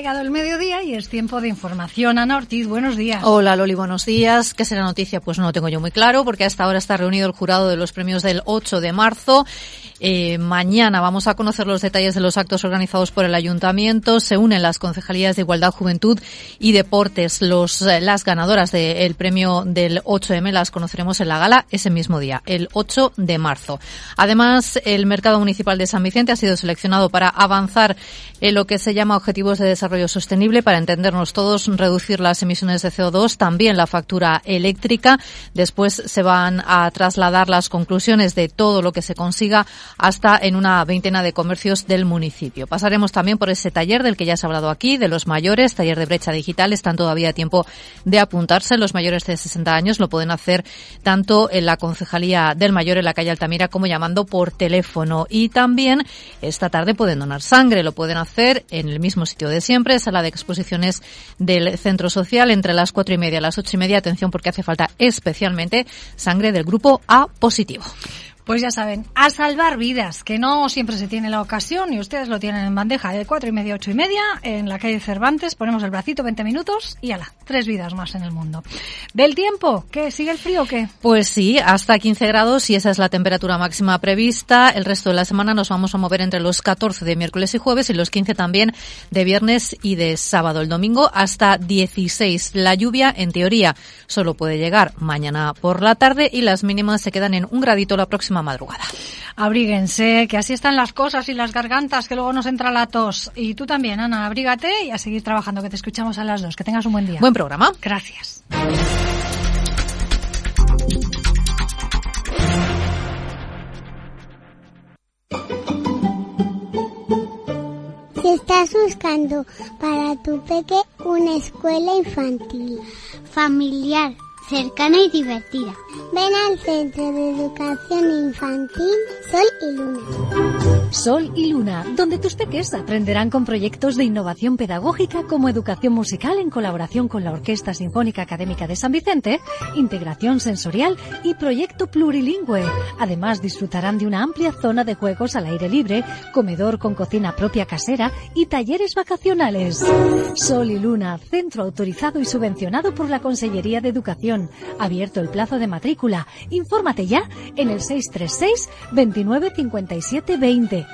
llegado el mediodía y es tiempo de información. Ana Ortiz, buenos días. Hola Loli, buenos días. ¿Qué será noticia? Pues no lo tengo yo muy claro porque hasta ahora está reunido el jurado de los premios del 8 de marzo. Eh, mañana vamos a conocer los detalles de los actos organizados por el ayuntamiento. Se unen las concejalías de Igualdad, Juventud y Deportes. Los, eh, las ganadoras del premio del 8M las conoceremos en la gala ese mismo día, el 8 de marzo. Además, el mercado municipal de San Vicente ha sido seleccionado para avanzar en lo que se llama objetivos de desarrollo sostenible para entendernos todos, reducir las emisiones de CO2, también la factura eléctrica. Después se van a trasladar las conclusiones de todo lo que se consiga hasta en una veintena de comercios del municipio. Pasaremos también por ese taller del que ya se ha hablado aquí, de los mayores, taller de brecha digital. Están todavía a tiempo de apuntarse. Los mayores de 60 años lo pueden hacer tanto en la Concejalía del Mayor en la calle Altamira como llamando por teléfono. Y también esta tarde pueden donar sangre. Lo pueden hacer en el mismo sitio de siempre, sala de exposiciones del Centro Social, entre las cuatro y media y las ocho y media. Atención porque hace falta especialmente sangre del grupo A positivo. Pues ya saben, a salvar vidas, que no siempre se tiene la ocasión y ustedes lo tienen en bandeja de cuatro y media, ocho y media, en la calle Cervantes, ponemos el bracito 20 minutos y ala, tres vidas más en el mundo. ¿Del tiempo? ¿Qué? ¿Sigue el frío o qué? Pues sí, hasta 15 grados y esa es la temperatura máxima prevista. El resto de la semana nos vamos a mover entre los 14 de miércoles y jueves y los 15 también de viernes y de sábado. El domingo hasta 16. La lluvia, en teoría, solo puede llegar mañana por la tarde y las mínimas se quedan en un gradito la próxima madrugada. Abríguense, que así están las cosas y las gargantas, que luego nos entra la tos. Y tú también, Ana, abrígate y a seguir trabajando, que te escuchamos a las dos. Que tengas un buen día. Buen programa. Gracias. Si estás buscando para tu peque una escuela infantil, familiar, cercana y divertida. Ven al Centro de Educación Infantil Sol y Luna. Sol y Luna, donde tus peques aprenderán con proyectos de innovación pedagógica como educación musical en colaboración con la Orquesta Sinfónica Académica de San Vicente, integración sensorial y proyecto plurilingüe. Además, disfrutarán de una amplia zona de juegos al aire libre, comedor con cocina propia casera y talleres vacacionales. Sol y Luna, centro autorizado y subvencionado por la Consellería de Educación. Abierto el plazo de matrícula. Infórmate ya en el 636 29 57 20.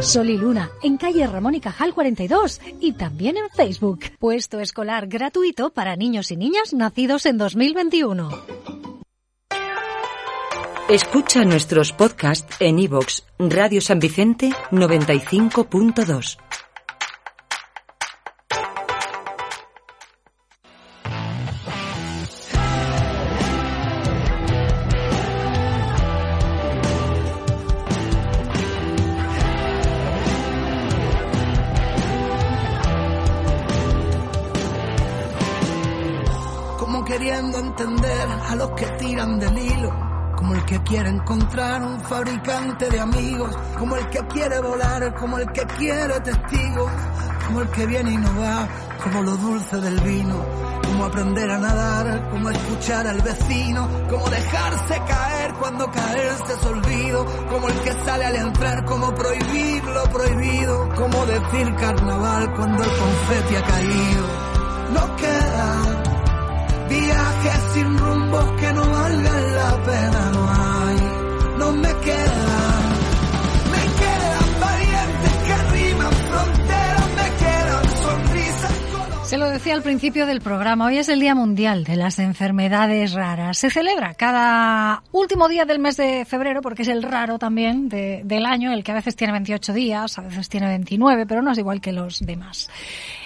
Sol y Luna, en calle Ramón y Cajal 42 y también en Facebook. Puesto escolar gratuito para niños y niñas nacidos en 2021. Escucha nuestros podcasts en iVoox, Radio San Vicente 95.2. a los que tiran del hilo, como el que quiere encontrar un fabricante de amigos, como el que quiere volar, como el que quiere testigos, como el que viene y no va, como lo dulce del vino, como aprender a nadar, como escuchar al vecino, como dejarse caer cuando caerse es olvido, como el que sale al entrar, como prohibir lo prohibido, como decir carnaval cuando el confeti ha caído. No queda Viajes sin rumbo que no valgan la pena, no hay, no me quedan. Que. Se lo decía al principio del programa, hoy es el Día Mundial de las Enfermedades Raras. Se celebra cada último día del mes de febrero, porque es el raro también de- del año, el que a veces tiene 28 días, a veces tiene 29, pero no es igual que los demás.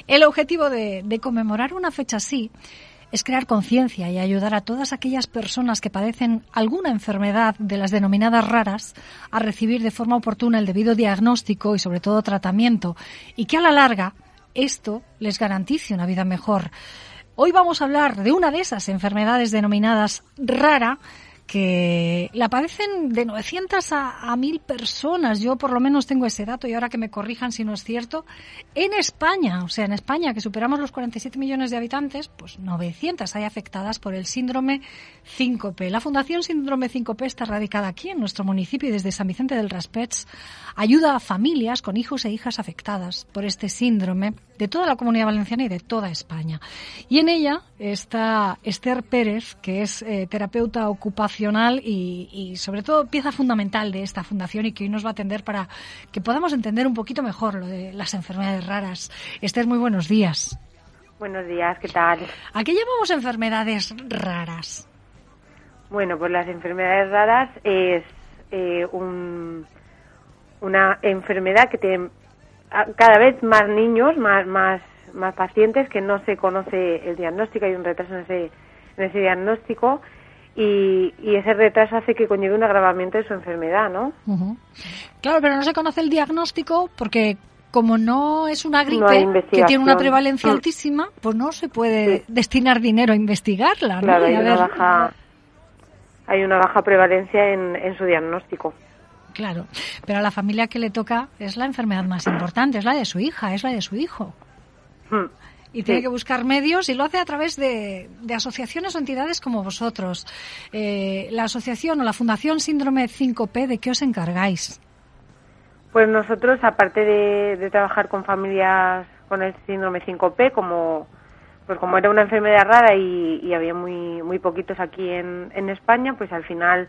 El objetivo de conmemorar una fecha así es crear conciencia y ayudar a todas aquellas personas que padecen alguna enfermedad de las denominadas raras a recibir de forma oportuna el debido diagnóstico y sobre todo tratamiento y que a la larga esto les garantice una vida mejor. Hoy vamos a hablar de una de esas enfermedades denominadas rara que la padecen de 900 a, a 1000 personas. Yo por lo menos tengo ese dato y ahora que me corrijan si no es cierto. En España, o sea, en España que superamos los 47 millones de habitantes, pues 900 hay afectadas por el síndrome 5P. La Fundación Síndrome 5P está radicada aquí en nuestro municipio y desde San Vicente del Raspets ayuda a familias con hijos e hijas afectadas por este síndrome de toda la comunidad valenciana y de toda España. Y en ella está Esther Pérez, que es eh, terapeuta ocupacional y, y, sobre todo pieza fundamental de esta fundación y que hoy nos va a atender para que podamos entender un poquito mejor lo de las enfermedades raras. Esther, muy buenos días. Buenos días, ¿qué tal? ¿A qué llamamos enfermedades raras? Bueno, pues las enfermedades raras es eh, un, una enfermedad que tiene cada vez más niños, más, más, más pacientes que no se conoce el diagnóstico, hay un retraso en ese, en ese diagnóstico y, y, ese retraso hace que conlleve un agravamiento de su enfermedad, ¿no? Uh -huh. Claro, pero no se conoce el diagnóstico porque como no es una gripe no que tiene una prevalencia mm. altísima, pues no se puede sí. destinar dinero a investigarla, claro, ¿no? Hay, una baja, hay una baja prevalencia en, en su diagnóstico. Claro, pero a la familia que le toca es la enfermedad más importante, es la de su hija, es la de su hijo. Mm. Y tiene que buscar medios y lo hace a través de, de asociaciones o entidades como vosotros. Eh, la asociación o la Fundación Síndrome 5P, ¿de qué os encargáis? Pues nosotros, aparte de, de trabajar con familias con el síndrome 5P, como pues como era una enfermedad rara y, y había muy muy poquitos aquí en, en España, pues al final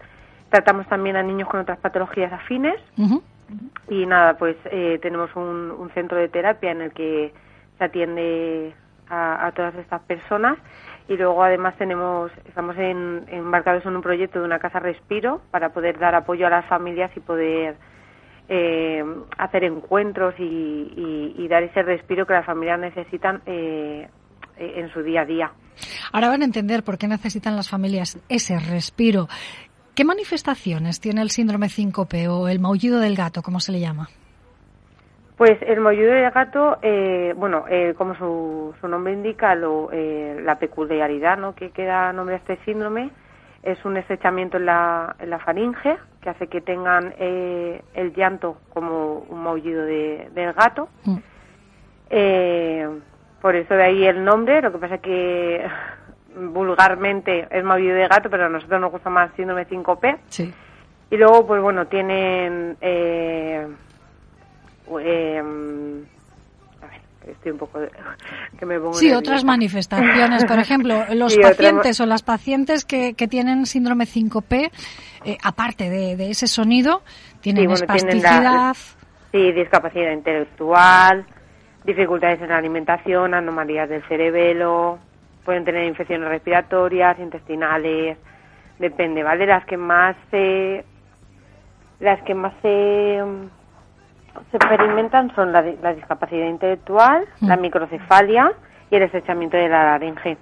tratamos también a niños con otras patologías afines Uh -huh. y nada, pues eh, tenemos un, un, centro de terapia en el que se atiende a, todas estas personas y luego además tenemos estamos en, embarcados en un proyecto de una casa respiro para poder dar apoyo a las familias y poder eh, hacer encuentros y, y, y, dar ese respiro que las familias necesitan eh, en su día a día. Ahora van a entender por qué necesitan las familias ese respiro. ¿Qué manifestaciones tiene el síndrome 5P o el maullido del gato, como se le llama? Pues el maullido del gato, eh, bueno, eh, como su, su, nombre indica, lo, eh, la peculiaridad ¿no? que, que da nombre a este síndrome es un estrechamiento en la, en la faringe que hace que tengan eh, el llanto como un maullido de, del gato. Mm. por eso de ahí el nombre, lo que pasa que vulgarmente es maullido de gato, pero a nosotros nos gusta más síndrome 5P. Sí. Y luego, pues bueno, tienen... Eh, a ver, estoy un poco... De, que me pongo sí, nerviosa. otras manifestaciones. Por ejemplo, los sí, pacientes otra... o las pacientes que, que tienen síndrome 5P, eh, aparte de, de, ese sonido, tienen sí, bueno, espasticidad... La, sí, discapacidad intelectual, dificultades en la alimentación, anomalías del cerebelo pueden tener infecciones respiratorias, intestinales, depende, ¿vale? Las que más se, las que más se, se experimentan son la, la discapacidad intelectual, mm. la microcefalia y el estrechamiento de la laringe.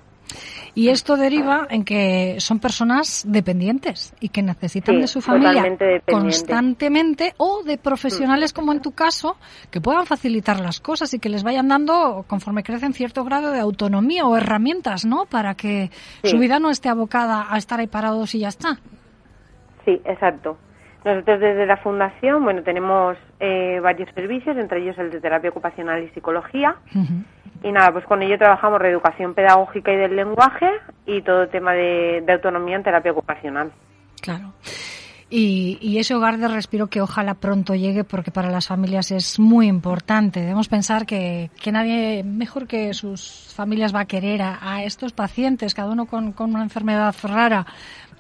Y esto deriva en que son personas dependientes y que necesitan sí, de su familia constantemente o de profesionales como en tu caso que puedan facilitar las cosas y que les vayan dando conforme crecen cierto grado de autonomía o herramientas, ¿no? Para que sí. su vida no esté abocada a estar ahí parados y ya está. Sí, exacto. Nosotros desde la Fundación, bueno, tenemos eh, varios servicios, entre ellos el de terapia ocupacional y psicología. Uh -huh. Y nada, pues con ello trabajamos reeducación pedagógica y del lenguaje y todo el tema de, de autonomía en terapia ocupacional. Claro. Y, y, ese hogar de respiro que ojalá pronto llegue porque para las familias es muy importante. Debemos pensar que, que nadie mejor que sus familias va a querer a, a estos pacientes, cada uno con, con, una enfermedad rara,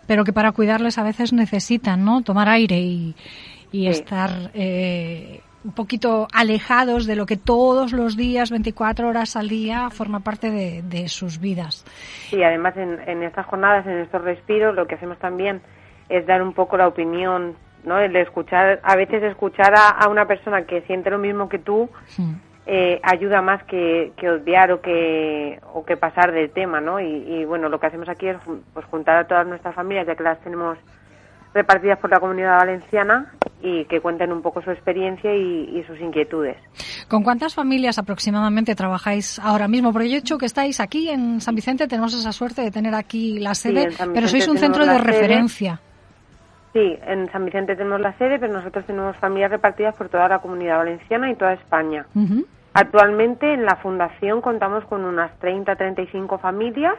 pero que para cuidarles a veces necesitan ¿no? tomar aire y, y sí. estar eh, un poquito alejados de lo que todos los días, 24 horas al día, forma parte de, de sus vidas. Sí, además en, en, estas jornadas, en estos respiros, lo que hacemos también es dar un poco la opinión, ¿no? El escuchar, a veces escuchar a, a una persona que siente lo mismo que tú, sí. Eh, ayuda más que, que obviar o que, o que pasar del tema, ¿no? Y, y, bueno, lo que hacemos aquí es pues, juntar a todas nuestras familias, ya que las tenemos repartidas por la comunidad valenciana y que cuenten un poco su experiencia y, y, sus inquietudes. ¿Con cuántas familias aproximadamente trabajáis ahora mismo? Porque yo he dicho que estáis aquí en San Vicente, tenemos esa suerte de tener aquí la sede, sí, pero sois un centro de referencia. Sí, en San Vicente tenemos la sede, pero nosotros tenemos familias repartidas por toda la comunidad valenciana y toda España. Uh -huh. Actualmente en la fundación contamos con unas 30, 35 familias,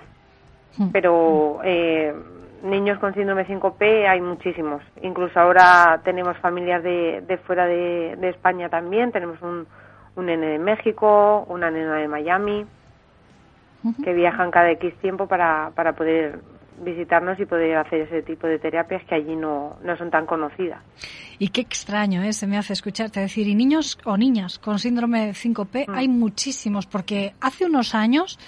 -huh. pero eh, niños con síndrome 5P hay muchísimos. Incluso ahora tenemos familias de, de fuera de, de, España también. Tenemos un, un nene de México, una nena de Miami, uh -huh. que viajan cada X tiempo para, para poder visitarnos y poder hacer ese tipo de terapias que allí no, no son tan conocidas. Y qué extraño ¿eh? se me hace escucharte decir, y niños o niñas con síndrome 5P mm. hay muchísimos, porque hace unos años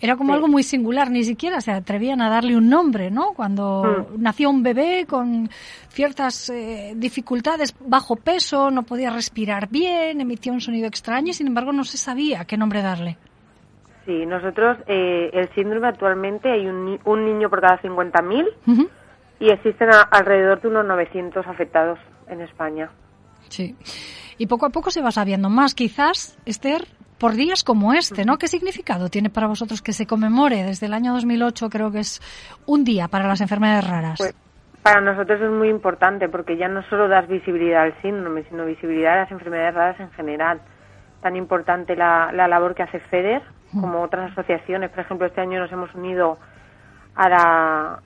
era como sí. algo muy singular, ni siquiera se atrevían a darle un nombre, ¿no? Cuando mm. nació un bebé con ciertas eh, dificultades, bajo peso, no podía respirar bien, emitía un sonido extraño y sin embargo no se sabía qué nombre darle. Sí, nosotros, eh, el síndrome actualmente hay un, un niño por cada 50.000 uh -huh. y existen a, alrededor de unos 900 afectados en España. Sí. Y poco a poco se va sabiendo más, quizás, Esther, por días como este, ¿no? ¿Qué significado tiene para vosotros que se conmemore desde el año 2008? Creo que es un día para las enfermedades raras. Pues para nosotros es muy importante porque ya no solo das visibilidad al síndrome, sino visibilidad a las enfermedades raras en general. Tan importante la, la labor que hace FEDER como otras asociaciones. Por ejemplo, este año nos hemos unido a la.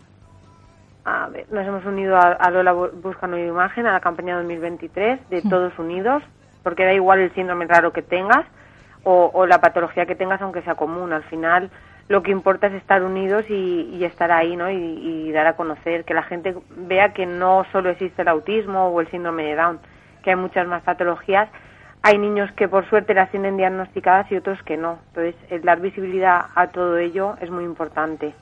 A ver, nos hemos unido a, a Lola Busca Nueva Imagen, a la campaña 2023 de Todos Unidos, porque da igual el síndrome raro que tengas o, o, la patología que tengas, aunque sea común. Al final, lo que importa es estar unidos y, y estar ahí, ¿no? Y, y, dar a conocer, que la gente vea que no solo existe el autismo o el síndrome de Down, que hay muchas más patologías hay niños que por suerte las tienen diagnosticadas y otros que no. Entonces, el dar visibilidad a todo ello es muy importante.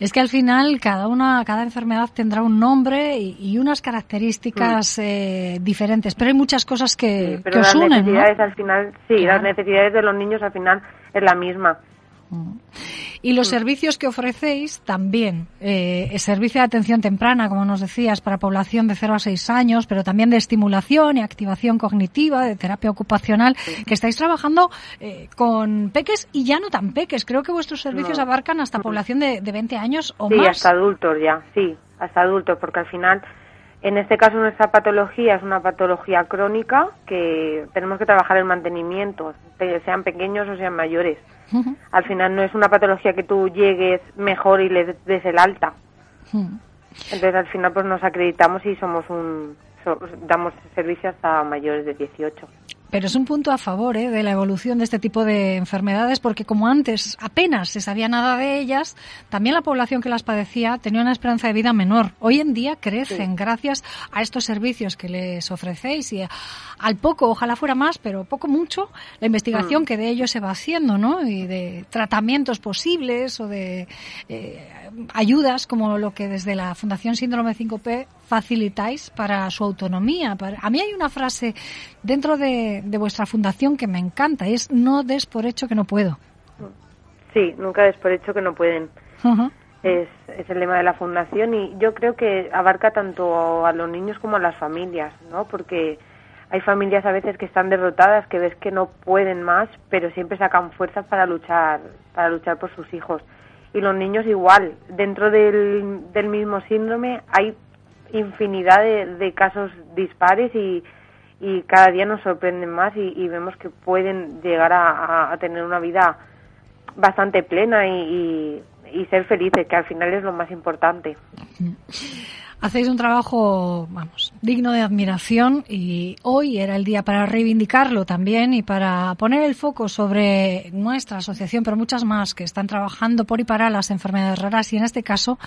Es que al final cada una, cada enfermedad tendrá un nombre y, y unas características mm. eh, diferentes, pero hay muchas cosas que, sí, pero que os las unen. necesidades ¿no? al final, sí, claro. las necesidades de los niños al final es la misma. Y los servicios que ofrecéis también, eh, el servicio de atención temprana, como nos decías, para población de 0 a 6 años, pero también de estimulación y activación cognitiva, de terapia ocupacional, que estáis trabajando eh, con peques y ya no tan peques. Creo que vuestros servicios no. abarcan hasta población de, de 20 años o sí, más. Sí, hasta adultos ya, sí, hasta adultos, porque al final en este caso nuestra patología es una patología crónica que tenemos que trabajar el mantenimiento, sean pequeños o sean mayores. Uh -huh. Al final no es una patología que tú llegues mejor y le des el alta. Uh -huh. Entonces al final pues nos acreditamos y somos un so, damos servicio hasta mayores de 18. Pero es un punto a favor ¿eh? de la evolución de este tipo de enfermedades porque como antes apenas se sabía nada de ellas, también la población que las padecía tenía una esperanza de vida menor. Hoy en día crecen sí. gracias a estos servicios que les ofrecéis y al poco, ojalá fuera más, pero poco mucho, la investigación mm. que de ello se va haciendo, ¿no? Y de tratamientos posibles o de eh, ayudas como lo que desde la Fundación Síndrome 5P facilitáis para su autonomía. A mí hay una frase dentro de, de, vuestra fundación que me encanta, es no des por hecho que no puedo. Sí, nunca des por hecho que no pueden. Uh -huh. es, es, el lema de la fundación y yo creo que abarca tanto a los niños como a las familias, ¿no? Porque hay familias a veces que están derrotadas, que ves que no pueden más, pero siempre sacan fuerzas para luchar, para luchar por sus hijos. Y los niños igual, dentro del, del mismo síndrome hay infinidad de, de casos dispares y, y, cada día nos sorprenden más y, vemos que pueden llegar a, a, tener una vida bastante plena y, y, ser felices, que al final es lo más importante. Hacéis un trabajo, vamos, digno de admiración y hoy era el día para reivindicarlo también y para poner el foco sobre nuestra asociación, pero muchas más que están trabajando por y para las enfermedades raras y en este caso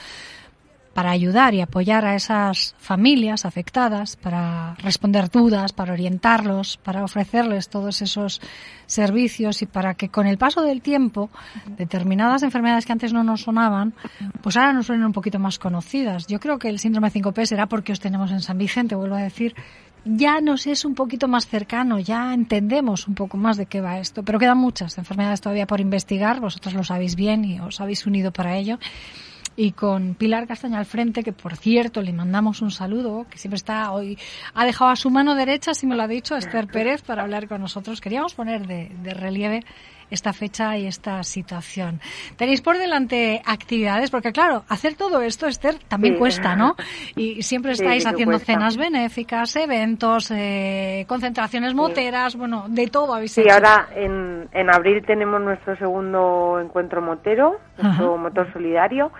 para ayudar y apoyar a esas familias afectadas, para responder dudas, para orientarlos, para ofrecerles todos esos servicios y para que con el paso del tiempo determinadas enfermedades que antes no nos sonaban, pues ahora nos suenen un poquito más conocidas. Yo creo que el síndrome 5P será porque os tenemos en San Vicente, vuelvo a decir, ya nos es un poquito más cercano, ya entendemos un poco más de qué va esto. Pero quedan muchas enfermedades todavía por investigar, vosotros lo sabéis bien y os habéis unido para ello. Y con Pilar Castaña al frente, que por cierto le mandamos un saludo, que siempre está hoy, ha dejado a su mano derecha, si me lo ha dicho, Esther Pérez, para hablar con nosotros. Queríamos poner de, de relieve esta fecha y esta situación. Tenéis por delante actividades, porque claro, hacer todo esto, Esther, también Sí. cuesta, ¿no? Y siempre estáis haciendo cuesta. cenas benéficas, eventos, eh, concentraciones moteras, bueno, de todo habéis Sí, hecho. ahora en, en abril tenemos nuestro segundo encuentro motero, nuestro Ajá. motor solidario.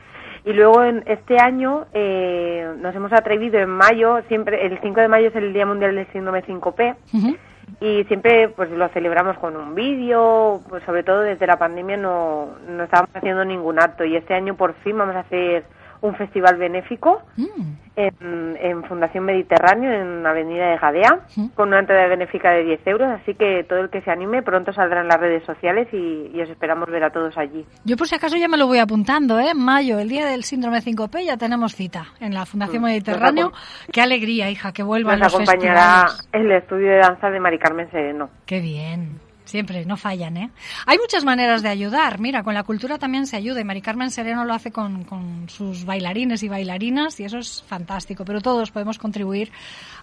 Y luego en este año eh, nos hemos atrevido en mayo, siempre el 5 de mayo es el Día Mundial del Síndrome 5P, Ujú. y siempre pues lo celebramos con un vídeo, pues sobre todo desde la pandemia no, no estábamos haciendo ningún acto y este año por fin vamos a hacer un festival benéfico Mm. en, en Fundación Mediterráneo, en Avenida de Gadea, Ujú. con una entrada benéfica de 10 euros, así que todo el que se anime pronto saldrá en las redes sociales y, y os esperamos ver a todos allí. Yo por si acaso ya me lo voy apuntando, ¿eh? En mayo, el día del síndrome 5P, ya tenemos cita en la Fundación Mm, Mediterráneo. Qué alegría, hija, que vuelvan Nos los acompañará festivales. el estudio de danza de Mari Carmen Sereno. Qué bien. Siempre, no fallan, ¿eh? Hay muchas maneras de ayudar. Mira, con la cultura también se ayuda. Y Mari Carmen Sereno lo hace con, con sus bailarines y bailarinas y eso es fantástico. Pero todos podemos contribuir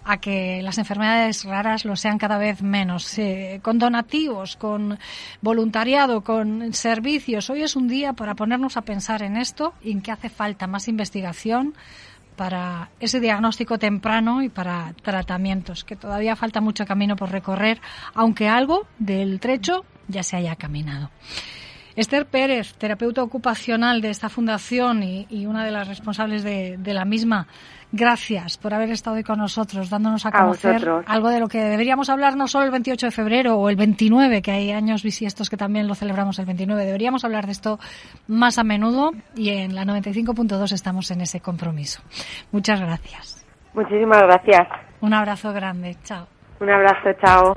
a que las enfermedades raras lo sean cada vez menos. Con donativos, con voluntariado, con servicios. Hoy es un día para ponernos a pensar en esto y en que hace falta más investigación para ese diagnóstico temprano y para tratamientos, que todavía falta mucho camino por recorrer, aunque algo del trecho ya se haya caminado. Esther Pérez, terapeuta ocupacional de esta fundación y, y una de las responsables de, de la misma, gracias por haber estado hoy con nosotros, dándonos a conocer algo de lo que deberíamos hablar no solo el 28 de febrero o el 29, que hay años bisiestos que también lo celebramos el 29. Deberíamos hablar de esto más a menudo y en la 95.2 estamos en ese compromiso. Muchas gracias. Muchísimas gracias. Un abrazo grande. Chao. Un abrazo, chao.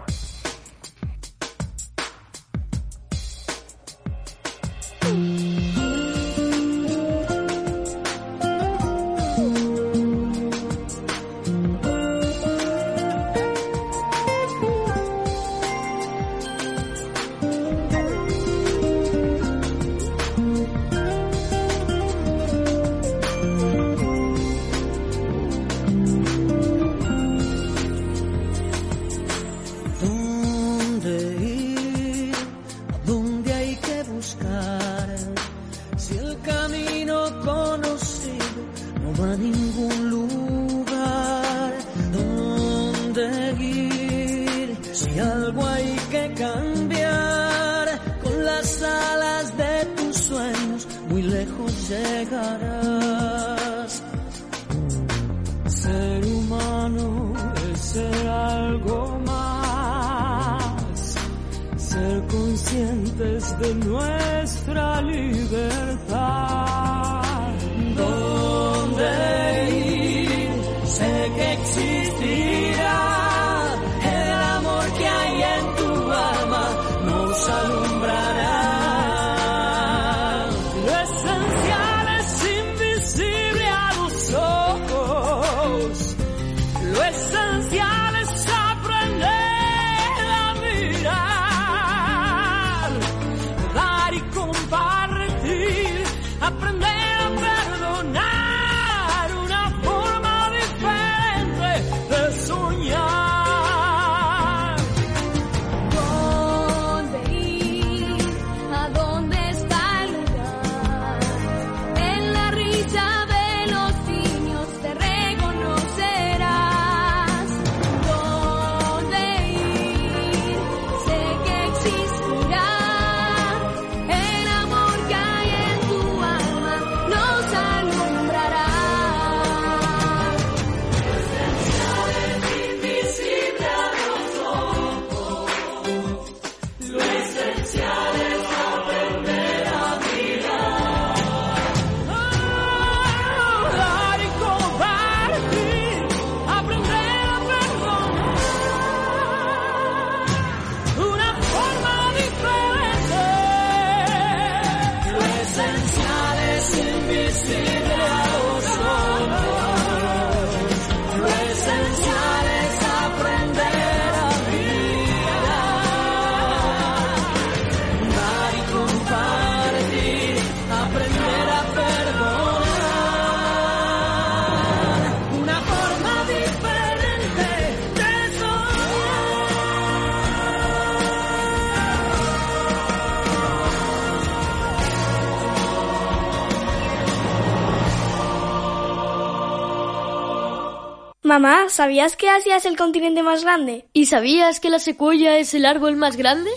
Mamá, ¿sabías que Asia es el continente más grande? ¿Y sabías que la secuoya es el árbol más grande?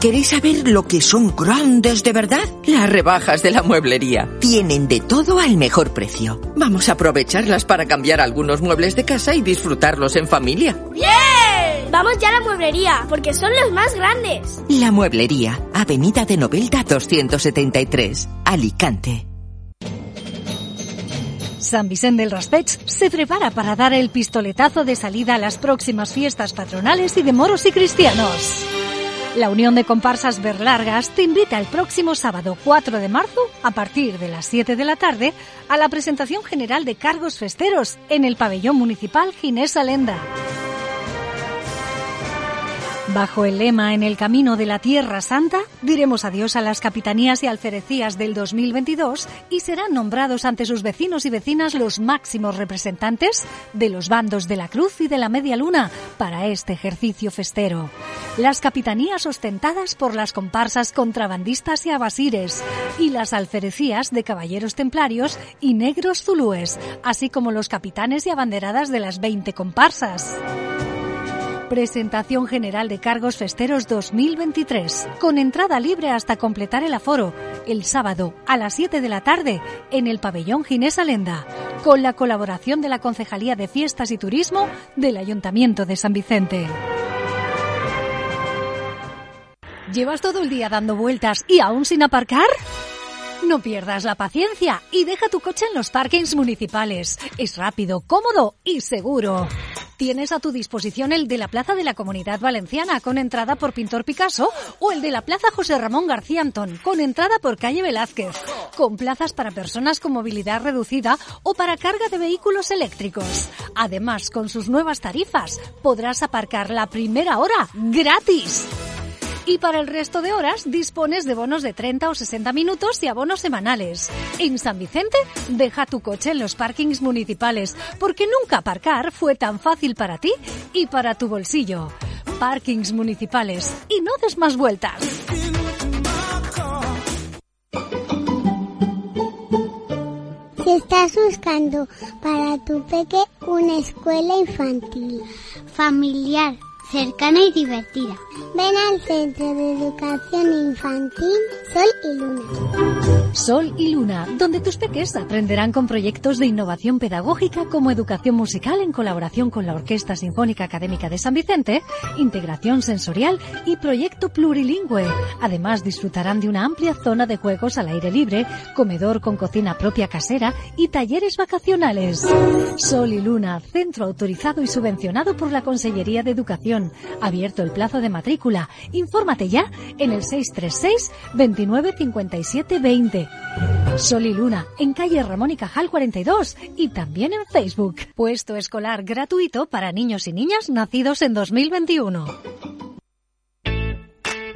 ¿Queréis saber lo que son grandes de verdad? Las rebajas de la mueblería. Tienen de todo al mejor precio. Vamos a aprovecharlas para cambiar algunos muebles de casa y disfrutarlos en familia. ¡Bien! Vamos ya a la mueblería, porque son los más grandes. La mueblería, Avenida de Novelda 273, Alicante. San Vicente del Raspeig se prepara para dar el pistoletazo de salida a las próximas fiestas patronales y de moros y cristianos. La Unión de Comparsas Berlargas te invita el próximo sábado 4 de marzo, a partir de las 7 de la tarde, a la presentación general de cargos festeros en el pabellón municipal Ginés Alenda. Bajo el lema En el camino de la Tierra Santa, diremos adiós a las capitanías y alferecías del 2022 y serán nombrados ante sus vecinos y vecinas los máximos representantes de los bandos de la Cruz y de la Media Luna para este ejercicio festero. Las capitanías ostentadas por las comparsas contrabandistas y abasires y las alferecías de caballeros templarios y negros zulúes, así como los capitanes y abanderadas de las 20 comparsas. Presentación General de Cargos Festeros 2023, con entrada libre hasta completar el aforo, el sábado a las 7 de la tarde en el pabellón Ginés Alenda, con la colaboración de la Concejalía de Fiestas y Turismo del Ayuntamiento de San Vicente. ¿Llevas todo el día dando vueltas y aún sin aparcar? No pierdas la paciencia y deja tu coche en los parkings municipales. Es rápido, cómodo y seguro. Tienes a tu disposición el de la Plaza de la Comunidad Valenciana con entrada por Pintor Picasso o el de la Plaza José Ramón García Antón con entrada por Calle Velázquez, con plazas para personas con movilidad reducida o para carga de vehículos eléctricos. Además, con sus nuevas tarifas, podrás aparcar la primera hora gratis. Y para el resto de horas dispones de bonos de 30 o 60 minutos y abonos semanales. En San Vicente, deja tu coche en los parkings municipales, porque nunca aparcar fue tan fácil para ti y para tu bolsillo. Parkings municipales. Y no des más vueltas. Si estás buscando para tu peque una escuela infantil, familiar, cercana y divertida, ven al Centro de Educación Infantil Sol y Luna. Sol y Luna, donde tus peques aprenderán con proyectos de innovación pedagógica como educación musical en colaboración con la Orquesta Sinfónica Académica de San Vicente, integración sensorial y proyecto plurilingüe. Además, disfrutarán de una amplia zona de juegos al aire libre, comedor con cocina propia casera y talleres vacacionales. Sol y Luna, centro autorizado y subvencionado por la Consellería de Educación. Abierto el plazo de matrícula. Infórmate ya en el 636 29 57 20. Sol y Luna, en calle Ramón y Cajal 42 y también en Facebook. Puesto escolar gratuito para niños y niñas nacidos en 2021.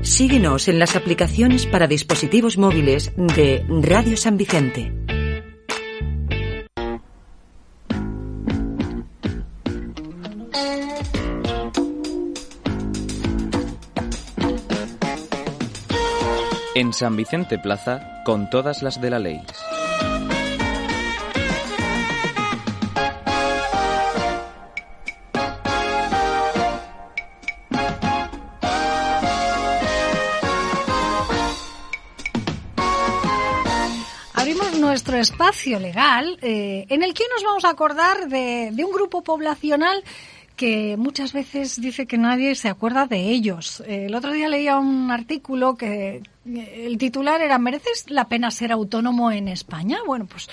Síguenos en las aplicaciones para dispositivos móviles de Radio San Vicente. En San Vicente Plaza, con todas las de la ley. Abrimos nuestro espacio legal eh, en el que nos vamos a acordar de, de un grupo poblacional que muchas veces dice que nadie se acuerda de ellos. El otro día leía un artículo que el titular era ¿Mereces la pena ser autónomo en España? Bueno, pues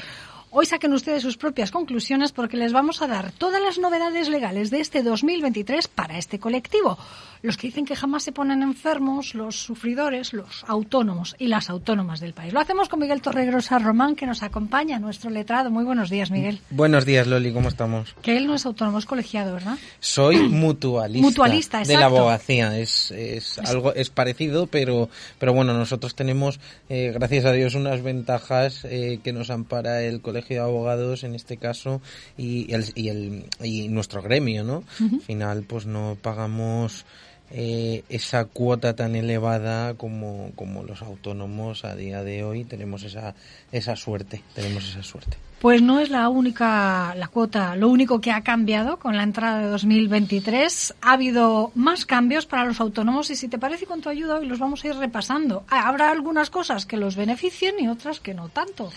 hoy saquen ustedes sus propias conclusiones porque les vamos a dar todas las novedades legales de este 2023 para este colectivo. Los que dicen que jamás se ponen enfermos, los sufridores, los autónomos y las autónomas del país. Lo hacemos con Miguel Torregrosa Román, que nos acompaña, nuestro letrado. Muy buenos días, Miguel. Buenos días, Loli, ¿cómo estamos? Que él no es autónomo, es colegiado, ¿verdad? Soy mutualista. Mutualista, De la exacto. abogacía. Es, es algo, es parecido, pero, pero bueno, nosotros tenemos, eh, gracias a Dios, unas ventajas eh, que nos ampara el Colegio de Abogados, en este caso, y el, y el, y nuestro gremio, ¿no? Al final, pues no pagamos eh, esa cuota tan elevada como, como los autónomos a día de hoy. Tenemos esa, esa suerte, tenemos esa suerte. Pues no es la única, la cuota, lo único que ha cambiado con la entrada de 2023. Ha habido más cambios para los autónomos y si te parece con tu ayuda hoy los vamos a ir repasando. Ah, Habrá algunas cosas que los beneficien y otras que no tanto.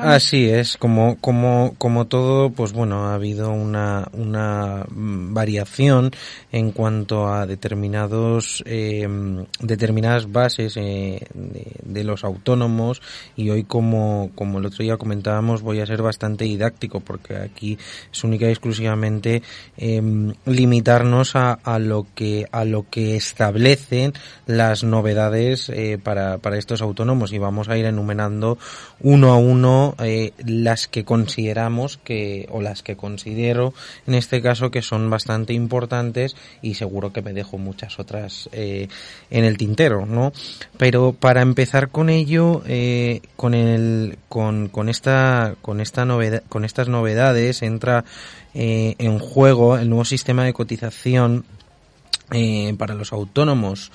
Así es, como, como, como todo, pues bueno, ha habido una, una variación en cuanto a determinados, eh, determinadas bases eh, de, de los autónomos y hoy como, como el otro día comentábamos voy a ser bastante didáctico porque aquí es única y exclusivamente eh, limitarnos a, a lo que, a lo que establecen las novedades eh, para, para estos autónomos. Y vamos a ir enumerando uno a uno eh, las que consideramos que o las que considero en este caso que son bastante importantes y seguro que me dejo muchas otras eh, en el tintero no pero para empezar con ello con el con, con esta con esta con estas novedades entra eh, en juego el nuevo sistema de cotización eh, para los autónomos.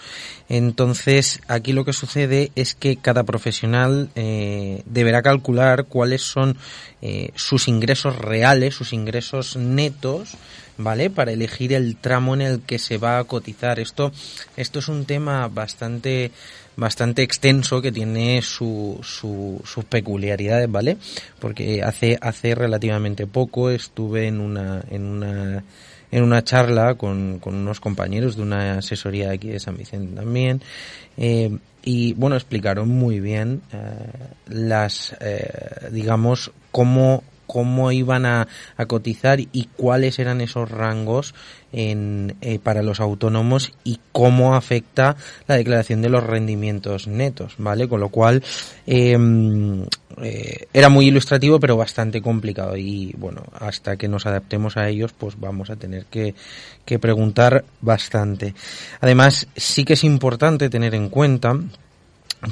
Entonces, aquí lo que sucede es que cada profesional eh, deberá calcular cuáles son eh, sus ingresos reales, sus ingresos netos, ¿vale? Para elegir el tramo en el que se va a cotizar. Esto, esto es un tema bastante bastante extenso que tiene su, su, sus peculiaridades, ¿vale? Porque hace, hace relativamente poco estuve en una, en una en una charla con, con unos compañeros de una asesoría aquí de San Vicente también eh, y bueno explicaron muy bien eh, las eh, digamos cómo cómo iban a, cotizar y cuáles eran esos rangos en, eh, para los autónomos y cómo afecta la declaración de los rendimientos netos, ¿vale? Con lo cual eh, eh, era muy ilustrativo pero bastante complicado y bueno, hasta que nos adaptemos a ellos pues vamos a tener que, que preguntar bastante. Además sí que es importante tener en cuenta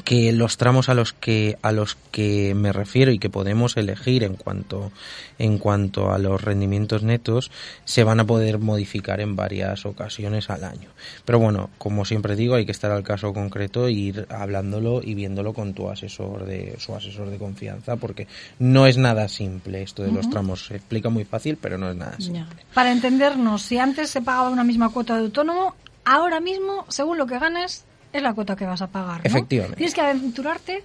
que los tramos a los que a los que me refiero y que podemos elegir en cuanto en cuanto a los rendimientos netos se van a poder modificar en varias ocasiones al año. Pero bueno, como siempre digo, hay que estar al caso concreto e ir hablándolo y viéndolo con tu asesor de su asesor de confianza porque no es nada simple esto de uh -huh. los tramos. Se explica muy fácil, pero no es nada simple. Ya. Para entendernos, si antes se pagaba una misma cuota de autónomo, ahora mismo, según lo que ganes, es la cuota que vas a pagar. ¿no? Efectivamente. Tienes que aventurarte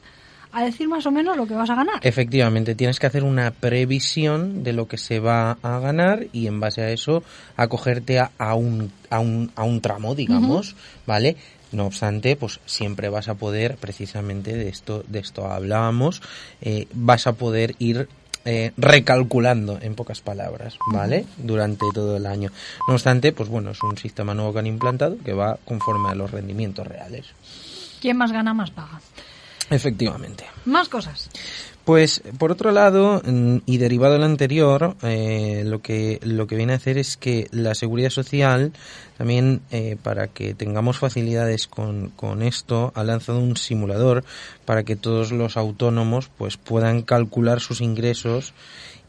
a decir más o menos lo que vas a ganar. Efectivamente, tienes que hacer una previsión de lo que se va a ganar y en base a eso acogerte a, a, un, a, un, a un tramo, digamos, uh -huh. ¿vale? No obstante, pues siempre vas a poder, precisamente de esto, de esto hablábamos, eh, vas a poder ir eh, recalculando en pocas palabras, ¿vale? Durante todo el año. No obstante, pues bueno, es un sistema nuevo que han implantado que va conforme a los rendimientos reales. ¿Quién más gana, más paga? Efectivamente. Más cosas. Pues por otro lado, y derivado del anterior, eh, lo que lo que viene a hacer es que la seguridad social también eh, para que tengamos facilidades con, con esto ha lanzado un simulador para que todos los autónomos pues puedan calcular sus ingresos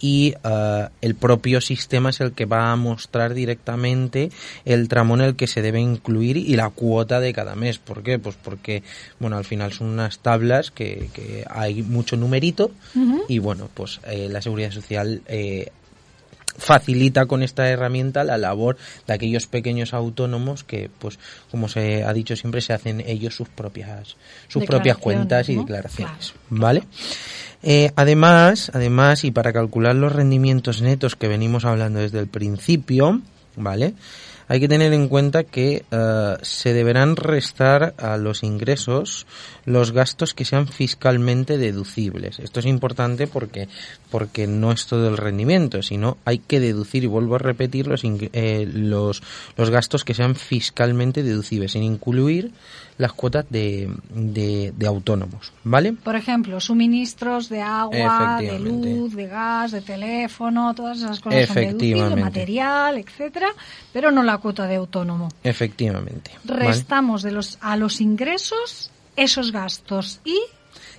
y uh, el propio sistema es el que va a mostrar directamente el tramo en el que se debe incluir y la cuota de cada mes. ¿Por qué? Pues porque, bueno, al final son unas tablas que, que hay mucho numerito uh -huh. y, bueno, pues eh, la Seguridad Social eh, facilita con esta herramienta la labor de aquellos pequeños autónomos que pues como se ha dicho siempre se hacen ellos sus propias sus propias cuentas y declaraciones claro. vale eh, además además y para calcular los rendimientos netos que venimos hablando desde el principio vale hay que tener en cuenta que uh, se deberán restar a los ingresos los gastos que sean fiscalmente deducibles. Esto es importante porque, porque no es todo el rendimiento, sino hay que deducir, y vuelvo a repetir, los, eh, los, los gastos que sean fiscalmente deducibles, sin incluir las cuotas de, de, de, autónomos, ¿vale? Por ejemplo, suministros de agua, de luz, de gas, de teléfono, todas esas cosas son deducibles, material, etcétera, pero no la cuota de autónomo. Efectivamente. Restamos ¿vale? de los a los ingresos esos gastos y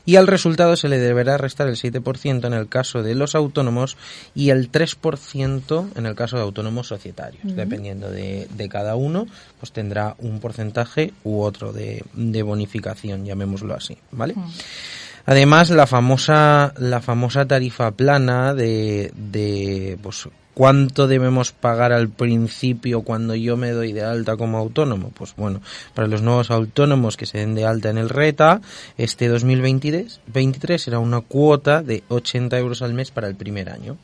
y al resultado se le deberá restar el 7% en el caso de los autónomos y el 3% en el caso de autónomos societarios. Dependiendo de, de cada uno, pues tendrá un porcentaje u otro de, de bonificación, llamémoslo así, ¿vale? Además, la famosa, la famosa tarifa plana de, de pues, cuánto debemos pagar al principio cuando yo me doy de alta como autónomo. Pues bueno, para los nuevos autónomos que se den de alta en el RETA, este 2023 23 será una cuota de 80 euros al mes para el primer año.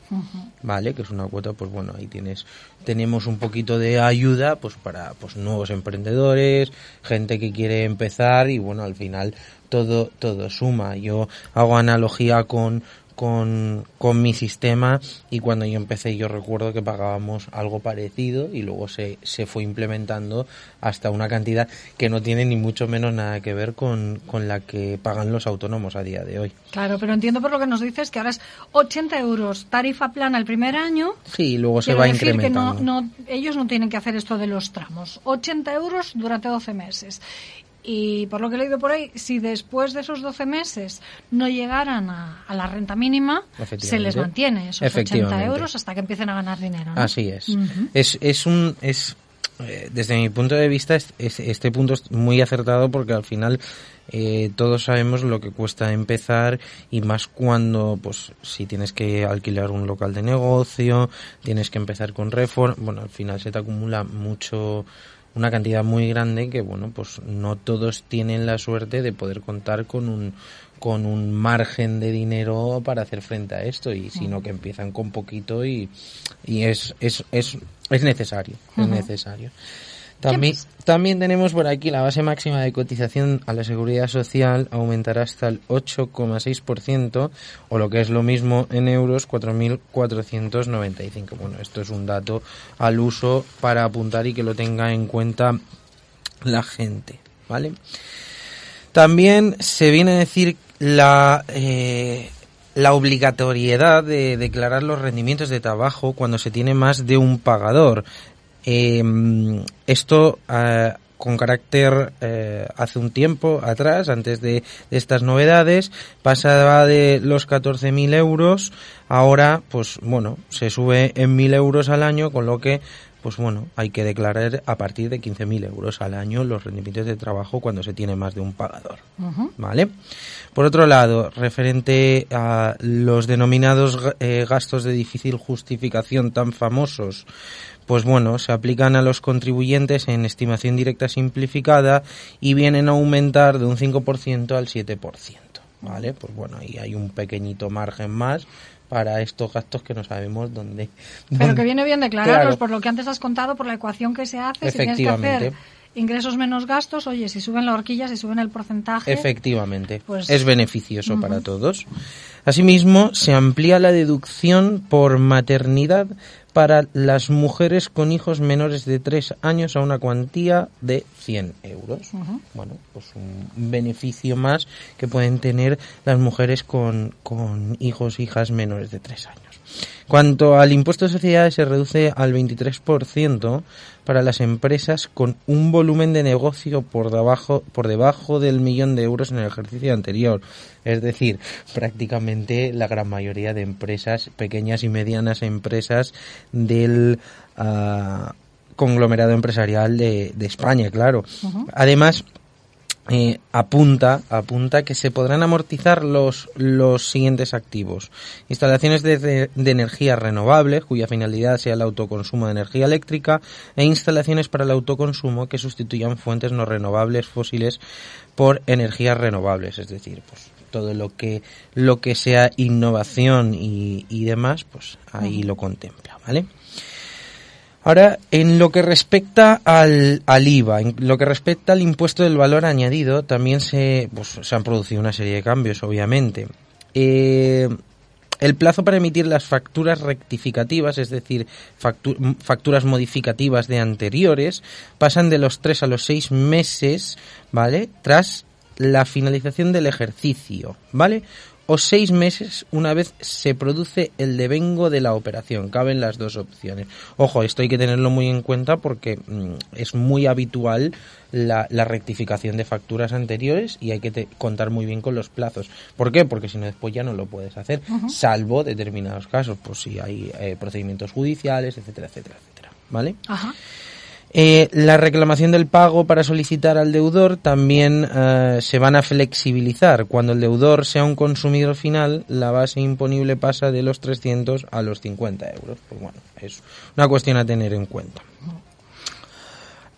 Vale, que es una cuota, pues bueno, ahí tienes, tenemos un poquito de ayuda, pues para, pues nuevos emprendedores, gente que quiere empezar y bueno, al final todo, todo suma. Yo hago analogía con, con, con mi sistema y cuando yo empecé yo recuerdo que pagábamos algo parecido y luego se, se fue implementando hasta una cantidad que no tiene ni mucho menos nada que ver con, con la que pagan los autónomos a día de hoy. Claro, pero entiendo por lo que nos dices que ahora es 80 euros tarifa plana el primer año. Sí, luego se va decir que no, incrementando. no, ellos no tienen que hacer esto de los tramos. 80 euros durante 12 meses. Y por lo que he leído por ahí, si después de esos 12 meses no llegaran a, a la renta mínima, se les mantiene esos 80 Efectivamente. euros hasta que empiecen a ganar dinero. ¿no? Así es. Es, es un, es, eh, desde mi punto de vista, es- es- este punto es muy acertado porque al final eh, todos sabemos lo que cuesta empezar y más cuando, pues, si tienes que alquilar un local de negocio, tienes que empezar con reform, bueno, al final se te acumula mucho, una cantidad muy grande que, bueno, pues no todos tienen la suerte de poder contar con un, con un margen de dinero para hacer frente a esto y sino que empiezan con poquito y, y es, es, es, es necesario, es necesario. También, también tenemos por aquí la base máxima de cotización a la seguridad social aumentará hasta el 8,6% o lo que es lo mismo en euros 4.495. Bueno, esto es un dato al uso para apuntar y que lo tenga en cuenta la gente, ¿vale? También se viene a decir la eh, la obligatoriedad de declarar los rendimientos de trabajo cuando se tiene más de un pagador. Eh, esto eh, con carácter eh, hace un tiempo atrás, antes de, de estas novedades, pasaba de los 14.000 euros, ahora pues bueno, se sube en 1.000 euros al año, con lo que pues bueno, hay que declarar a partir de 15.000 euros al año los rendimientos de trabajo cuando se tiene más de un pagador. ¿Vale? Por otro lado, referente a los denominados eh, gastos de difícil justificación tan famosos, pues bueno, se aplican a los contribuyentes en estimación directa simplificada y vienen a aumentar de un 5% al 7%. ¿Vale? Pues bueno, ahí hay un pequeñito margen más para estos gastos que no sabemos dónde. Pero que viene bien declararlos Claro. por lo que antes has contado, por la ecuación que se hace. Si tienes que hacer ingresos menos gastos, oye, si suben la horquilla, si suben el porcentaje. Efectivamente, Pues- es beneficioso para todos. Asimismo, se amplía la deducción por maternidad para las mujeres con hijos menores de 3 años a una cuantía de 100 euros. Bueno, pues un beneficio más que pueden tener las mujeres con, con hijos hijas menores de 3 años. Cuanto al impuesto de sociedades, se reduce al 23% para las empresas con un volumen de negocio por debajo, por debajo del millón de euros en el ejercicio anterior. Es decir, prácticamente la gran mayoría de empresas, pequeñas y medianas empresas del ah, conglomerado empresarial de, de España, claro. Además, eh, apunta, apunta que se podrán amortizar los, los siguientes activos. Instalaciones de, de- de energía renovable, cuya finalidad sea el autoconsumo de energía eléctrica, e instalaciones para el autoconsumo que sustituyan fuentes no renovables fósiles por energías renovables, es decir, pues todo lo que, lo que sea innovación y, y demás, pues ahí lo contempla, ¿vale? Ahora, en lo que respecta al, al IVA, en lo que respecta al impuesto del valor añadido, también se, pues, se han producido una serie de cambios, obviamente. Eh, el plazo para emitir las facturas rectificativas, es decir, factu- facturas modificativas de anteriores, pasan de los tres a los seis meses, ¿vale? Tras la finalización del ejercicio, ¿vale? o seis meses una vez se produce el devengo de la operación. Caben las dos opciones. Ojo, esto hay que tenerlo muy en cuenta porque mm, es muy habitual la, la rectificación de facturas anteriores y hay que te- contar muy bien con los plazos. ¿Por qué? Porque si no después ya no lo puedes hacer, salvo determinados casos, pues si hay eh, procedimientos judiciales, etcétera, etcétera, etcétera. ¿Vale? Ajá. Eh, la reclamación del pago para solicitar al deudor también eh, se van a flexibilizar. Cuando el deudor sea un consumidor final, la base imponible pasa de los 300 a los 50 euros. Pues bueno, es una cuestión a tener en cuenta.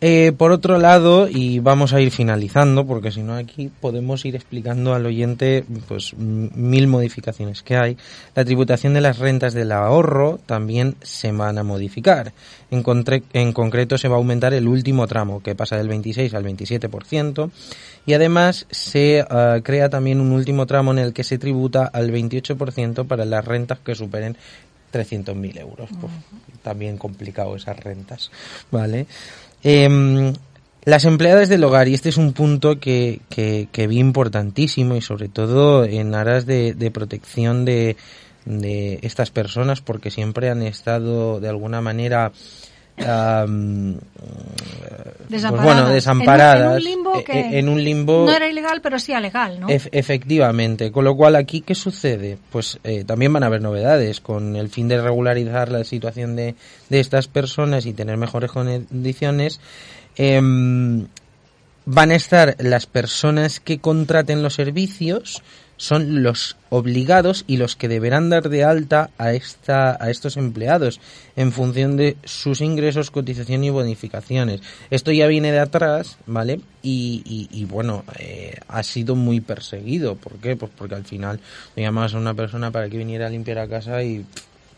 Eh, por otro lado, y vamos a ir finalizando, porque si no aquí podemos ir explicando al oyente pues mil modificaciones que hay. La tributación de las rentas del ahorro también se van a modificar. En, concreto se va a aumentar el último tramo, que pasa del 26 al 27%, y además se ah, crea también un último tramo en el que se tributa al 28% para las rentas que superen 300.000 euros. Pues, también complicado esas rentas, ¿vale? Em, las empleadas del hogar, y este es un punto que, que, que vi importantísimo y sobre todo en aras de, de protección de, de estas personas porque siempre han estado de alguna manera pues Desamparadas. bueno, desamparadas En un, en un limbo eh, que eh, en un limbo no era ilegal, pero sí legal, ¿no? Ef- efectivamente, con lo cual aquí qué sucede, pues eh, también van a haber novedades con el fin de regularizar la situación de, de estas personas y tener mejores condiciones. em, van a estar las personas que contraten los servicios son los obligados y los que deberán dar de alta a esta a estos empleados en función de sus ingresos, cotización y bonificaciones. Esto ya viene de atrás, ¿vale? Y, y, y bueno, eh, ha sido muy perseguido. ¿Por qué? Pues porque al final le llamas a una persona para que viniera a limpiar a casa y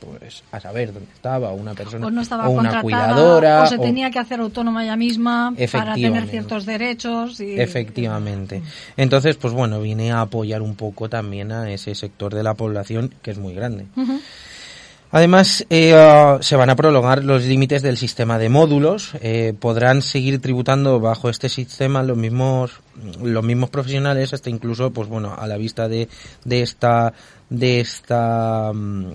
pues a saber dónde estaba una persona o no estaba o una cuidadora o se o- tenía que hacer autónoma ella misma para tener ciertos derechos. Y... Efectivamente. Entonces, pues bueno, viene a apoyar un poco también a ese sector de la población que es muy grande. Además, eh, ah, se van a prolongar los límites del sistema de módulos. eh, podrán seguir tributando bajo este sistema los mismos los mismos profesionales, hasta incluso, pues bueno, a la vista de, de esta de esta mm,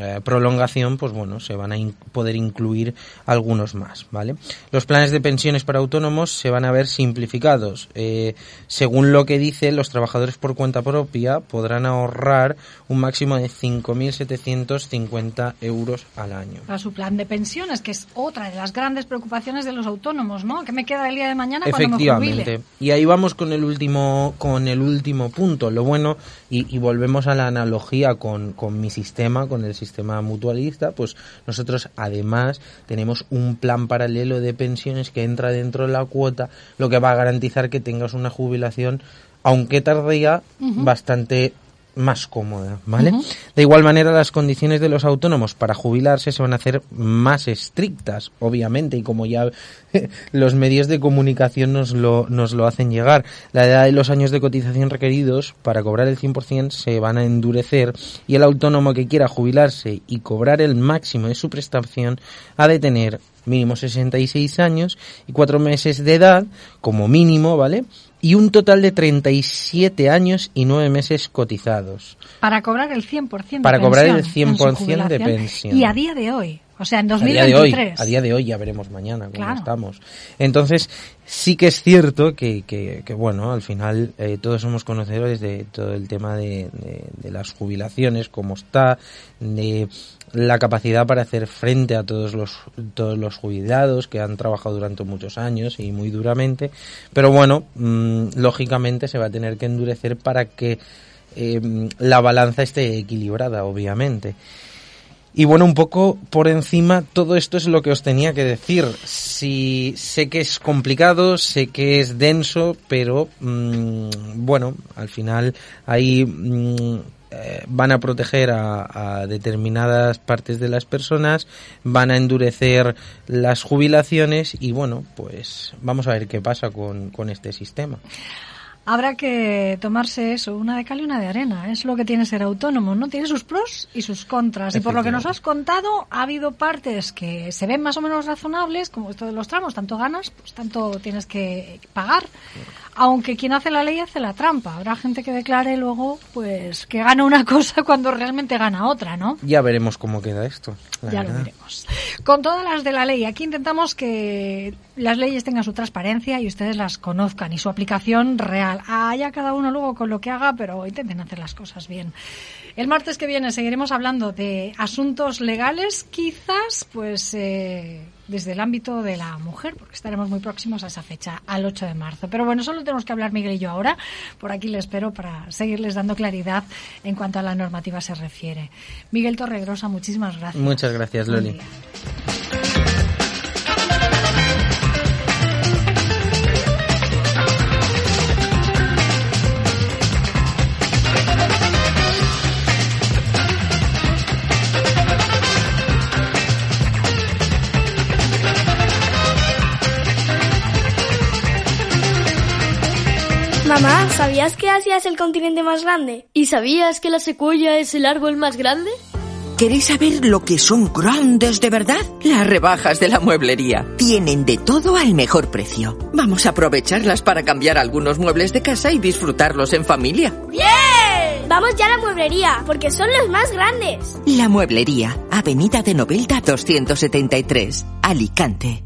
eh, prolongación, pues bueno, se van a in- poder incluir algunos más, ¿vale? Los planes de pensiones para autónomos se van a ver simplificados. Eh, según lo que dice, los trabajadores por cuenta propia podrán ahorrar un máximo de 5.750 euros al año. Para su plan de pensiones, que es otra de las grandes preocupaciones de los autónomos, ¿no? ¿Qué me queda el día de mañana cuando me jubile? Y ahí vamos con el último, con el último punto. Lo bueno, y, y volvemos a la analogía con, con mi sistema, con el sistema mutualista, pues nosotros además tenemos un plan paralelo de pensiones que entra dentro de la cuota, lo que va a garantizar que tengas una jubilación, aunque tardía, bastante más cómoda, ¿vale? De igual manera, las condiciones de los autónomos para jubilarse se van a hacer más estrictas, obviamente, y como ya los medios de comunicación nos lo, nos lo hacen llegar. La edad y los años de cotización requeridos para cobrar el 100% se van a endurecer y el autónomo que quiera jubilarse y cobrar el máximo de su prestación ha de tener mínimo 66 años y cuatro meses de edad como mínimo, ¿vale? Y un total de 37 años y nueve meses cotizados. Para cobrar el 100% de Para cobrar el pensión en su 100% de pensión. Y a día de hoy, o sea, en A día de hoy, 2023. a día de hoy ya veremos mañana cómo Claro. estamos. Entonces, sí que es cierto que, que, que, bueno, al final eh, todos somos conocedores de todo el tema de, de- de las jubilaciones, cómo está, de la capacidad para hacer frente a todos los, todos los jubilados que han trabajado durante muchos años y muy duramente. Pero bueno, mm, lógicamente se va a tener que endurecer para que eh, la balanza esté equilibrada, obviamente. Y bueno, un poco por encima, todo esto es lo que os tenía que decir. Si sé que es complicado, sé que es denso, pero mm, bueno, al final ahí mm, eh, van a proteger a, a determinadas partes de las personas, van a endurecer las jubilaciones y bueno, pues vamos a ver qué pasa con, con este sistema. Habrá que tomarse eso, una de cal y una de arena. Es lo que tiene ser autónomo, ¿no? Tiene sus pros y sus contras. Y por lo que nos has contado, ha habido partes que se ven más o menos razonables, como esto de los tramos. Tanto ganas, pues tanto tienes que pagar. Aunque quien hace la ley hace la trampa. Habrá gente que declare luego, pues, que gana una cosa cuando realmente gana otra, ¿no? Ya veremos cómo queda esto. Ya lo veremos. Con todas las de la ley, aquí intentamos que las leyes tengan su transparencia y ustedes las conozcan y su aplicación real. Allá cada uno luego con lo que haga, pero intenten hacer las cosas bien. El martes que viene seguiremos hablando de asuntos legales, quizás pues eh, desde el ámbito de la mujer, porque estaremos muy próximos a esa fecha, al 8 de marzo. Pero bueno, solo tenemos que hablar Miguel y yo ahora. Por aquí le espero para seguirles dando claridad en cuanto a la normativa se refiere. Miguel Torregrosa, muchísimas gracias. Muchas gracias, Loli. Mamá, ¿sabías que Asia es el continente más grande? ¿Y sabías que la secuoya es el árbol más grande? ¿Queréis saber lo que son grandes de verdad? Las rebajas de la mueblería. Tienen de todo al mejor precio. Vamos a aprovecharlas para cambiar algunos muebles de casa y disfrutarlos en familia. ¡Bien! Vamos ya a la mueblería, porque son los más grandes. La mueblería, Avenida de Novelda 273, Alicante.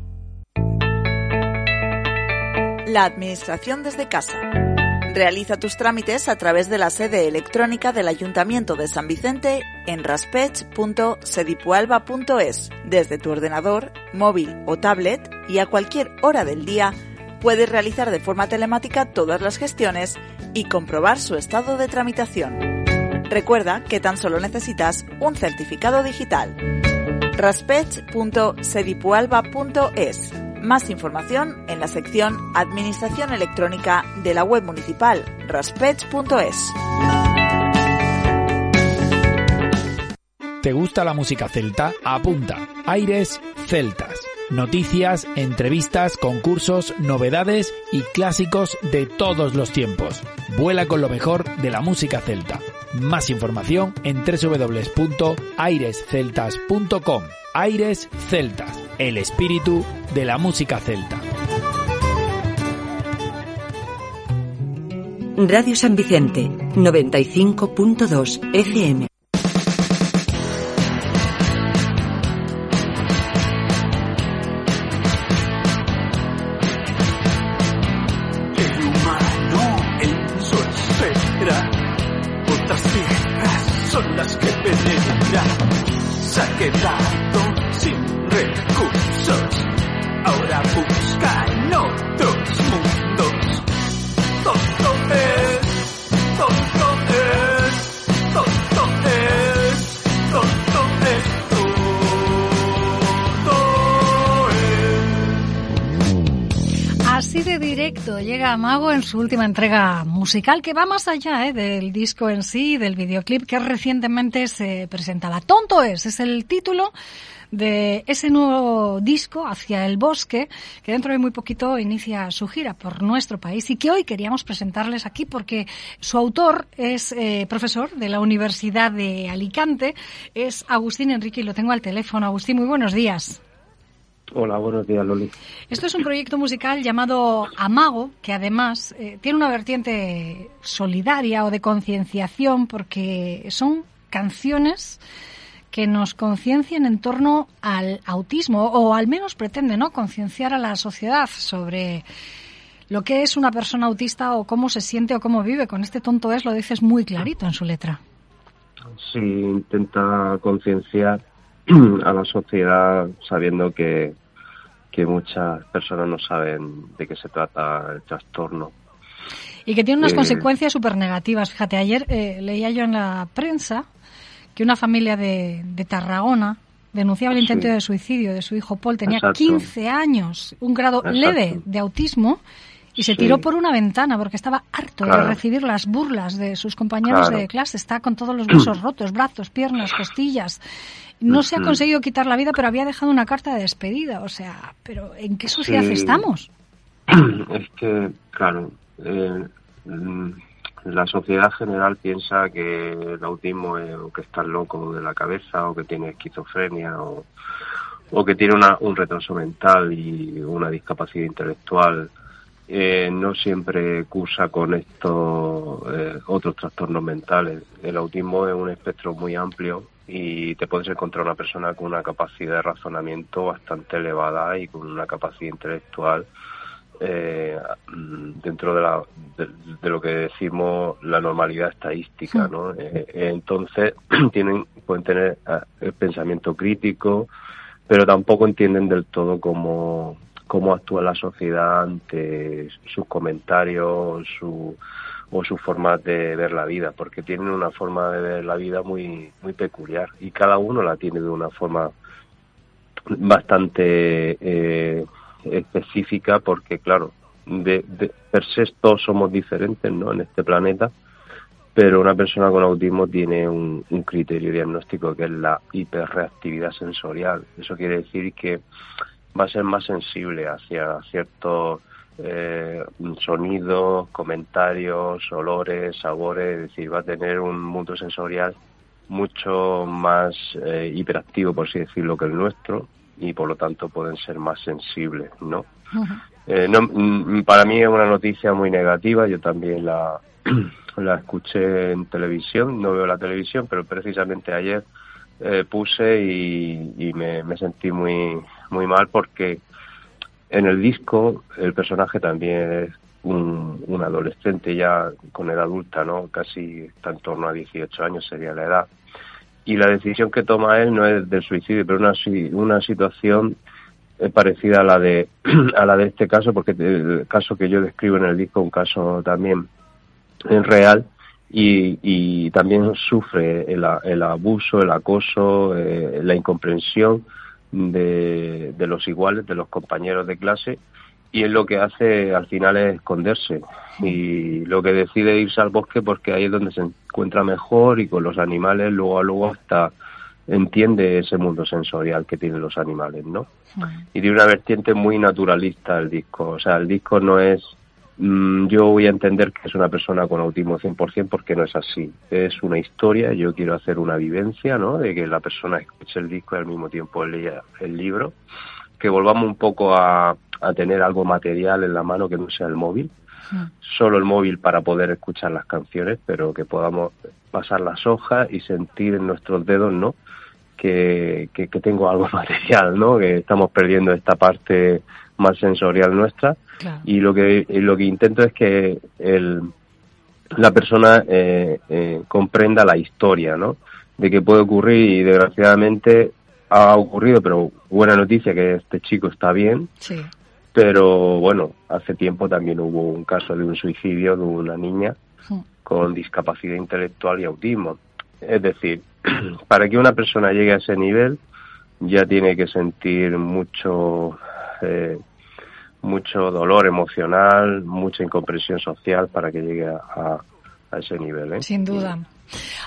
La Administración desde casa. Realiza tus trámites a través de la sede electrónica del Ayuntamiento de San Vicente en raspech.sedipualba.es. Desde tu ordenador, móvil o tablet y a cualquier hora del día puedes realizar de forma telemática todas las gestiones y comprobar su estado de tramitación. Recuerda que tan solo necesitas un certificado digital. raspech.sedipualba.es más información en la sección Administración Electrónica de la web municipal raspech.es. ¿Te gusta la música celta? Apunta. Aires Celtas. Noticias, entrevistas, concursos, novedades y clásicos de todos los tiempos. Vuela con lo mejor de la música celta. Más información en www.airesceltas.com. Aires Celtas, el espíritu de la música celta. Radio San Vicente, 95.2 FM. Su última entrega musical que va más allá ¿eh? del disco en sí, del videoclip que recientemente se presentaba. Tonto es, es el título de ese nuevo disco hacia el bosque que dentro de muy poquito inicia su gira por nuestro país y que hoy queríamos presentarles aquí porque su autor es eh, profesor de la Universidad de Alicante, es Agustín Enrique y lo tengo al teléfono. Agustín, muy buenos días. Hola, buenos días, Loli. Esto es un proyecto musical llamado Amago, que además eh, tiene una vertiente solidaria o de concienciación, porque son canciones que nos conciencian en torno al autismo, o al menos pretende ¿no? concienciar a la sociedad sobre lo que es una persona autista o cómo se siente o cómo vive. Con este tonto es, lo dices muy clarito en su letra. Sí, intenta concienciar a la sociedad sabiendo que, que muchas personas no saben de qué se trata el trastorno. Y que tiene unas Eh, consecuencias súper negativas. Fíjate, ayer eh, leía yo en la prensa que una familia de, de Tarragona denunciaba el intento Sí. de suicidio de su hijo Paul. Tenía Exacto. 15 años, un grado Exacto. leve de autismo, y se Sí. tiró por una ventana porque estaba harto de recibir las burlas de sus compañeros Claro. de clase. Está con todos los huesos rotos, brazos, piernas, costillas. No se ha conseguido quitar la vida, pero había dejado una carta de despedida. O sea, ¿pero en qué sociedad Sí. estamos? es que, claro, eh, mm, la sociedad general piensa que el autismo es o que está loco de la cabeza o que tiene esquizofrenia o, o que tiene una, un retraso mental y una discapacidad intelectual. Eh, no siempre cursa con estos eh, otros trastornos mentales. El autismo es un espectro muy amplio y te puedes encontrar una persona con una capacidad de razonamiento bastante elevada y con una capacidad intelectual eh, dentro de, la, de, lo que decimos la normalidad estadística, ¿no? Eh, entonces tienen pueden tener el pensamiento crítico, pero tampoco entienden del todo cómo cómo actúa la sociedad ante sus comentarios, o su forma de ver la vida, porque tienen una forma de ver la vida muy muy peculiar y cada uno la tiene de una forma bastante eh, específica porque, claro, de, de per se todos somos diferentes ¿no? en este planeta, pero una persona con autismo tiene un criterio diagnóstico que es la hiperreactividad sensorial. Eso quiere decir que va a ser más sensible hacia ciertos eh, sonidos, comentarios, olores, sabores, es decir, va a tener un mundo sensorial mucho más eh, hiperactivo, por así decirlo, que el nuestro, y por lo tanto pueden ser más sensibles, ¿no? Eh, no mm, para mí es una noticia muy negativa, yo también la, la escuché en televisión, no veo la televisión, pero precisamente ayer eh, puse y, y me, me, sentí muy, muy mal porque en el disco el personaje también es un, adolescente ya con edad adulta, ¿no? Casi está en torno a 18 años sería la edad y la decisión que toma él no es del suicidio, pero una, una situación eh, parecida a la de a la de este caso, porque el caso que yo describo en el disco, un caso también real, y, y también sufre el, el abuso, el acoso, eh, la incomprensión de, de los iguales, de los compañeros de clase, y él lo que hace al final es esconderse. Y lo que decide irse al bosque porque ahí es donde se encuentra mejor y con los animales luego a luego hasta entiende ese mundo sensorial que tienen los animales, ¿no? Y tiene una vertiente muy naturalista el disco, o sea, el disco no es yo voy a entender que es una persona con autismo 100% porque no es así. Es una historia, yo quiero hacer una vivencia, ¿no? De que la persona escuche el disco y al mismo tiempo lea el libro. Que volvamos un poco a, a tener algo material en la mano que no sea el móvil, solo el móvil para poder escuchar las canciones, pero que podamos pasar las hojas y sentir en nuestros dedos, ¿no? Que, que, tengo algo material, ¿no? Que estamos perdiendo esta parte más sensorial nuestra y lo que lo que intento es que el, la persona eh, eh, comprenda la historia, ¿no? De que puede ocurrir y desgraciadamente ha ocurrido, pero buena noticia que este chico está bien. Sí pero bueno, hace tiempo también hubo un caso de un suicidio de una niña con discapacidad intelectual y autismo. Es decir, para que una persona llegue a ese nivel ya tiene que sentir mucho eh, mucho dolor emocional, mucha incomprensión social para que llegue a, a ese nivel. ¿eh? Sin duda.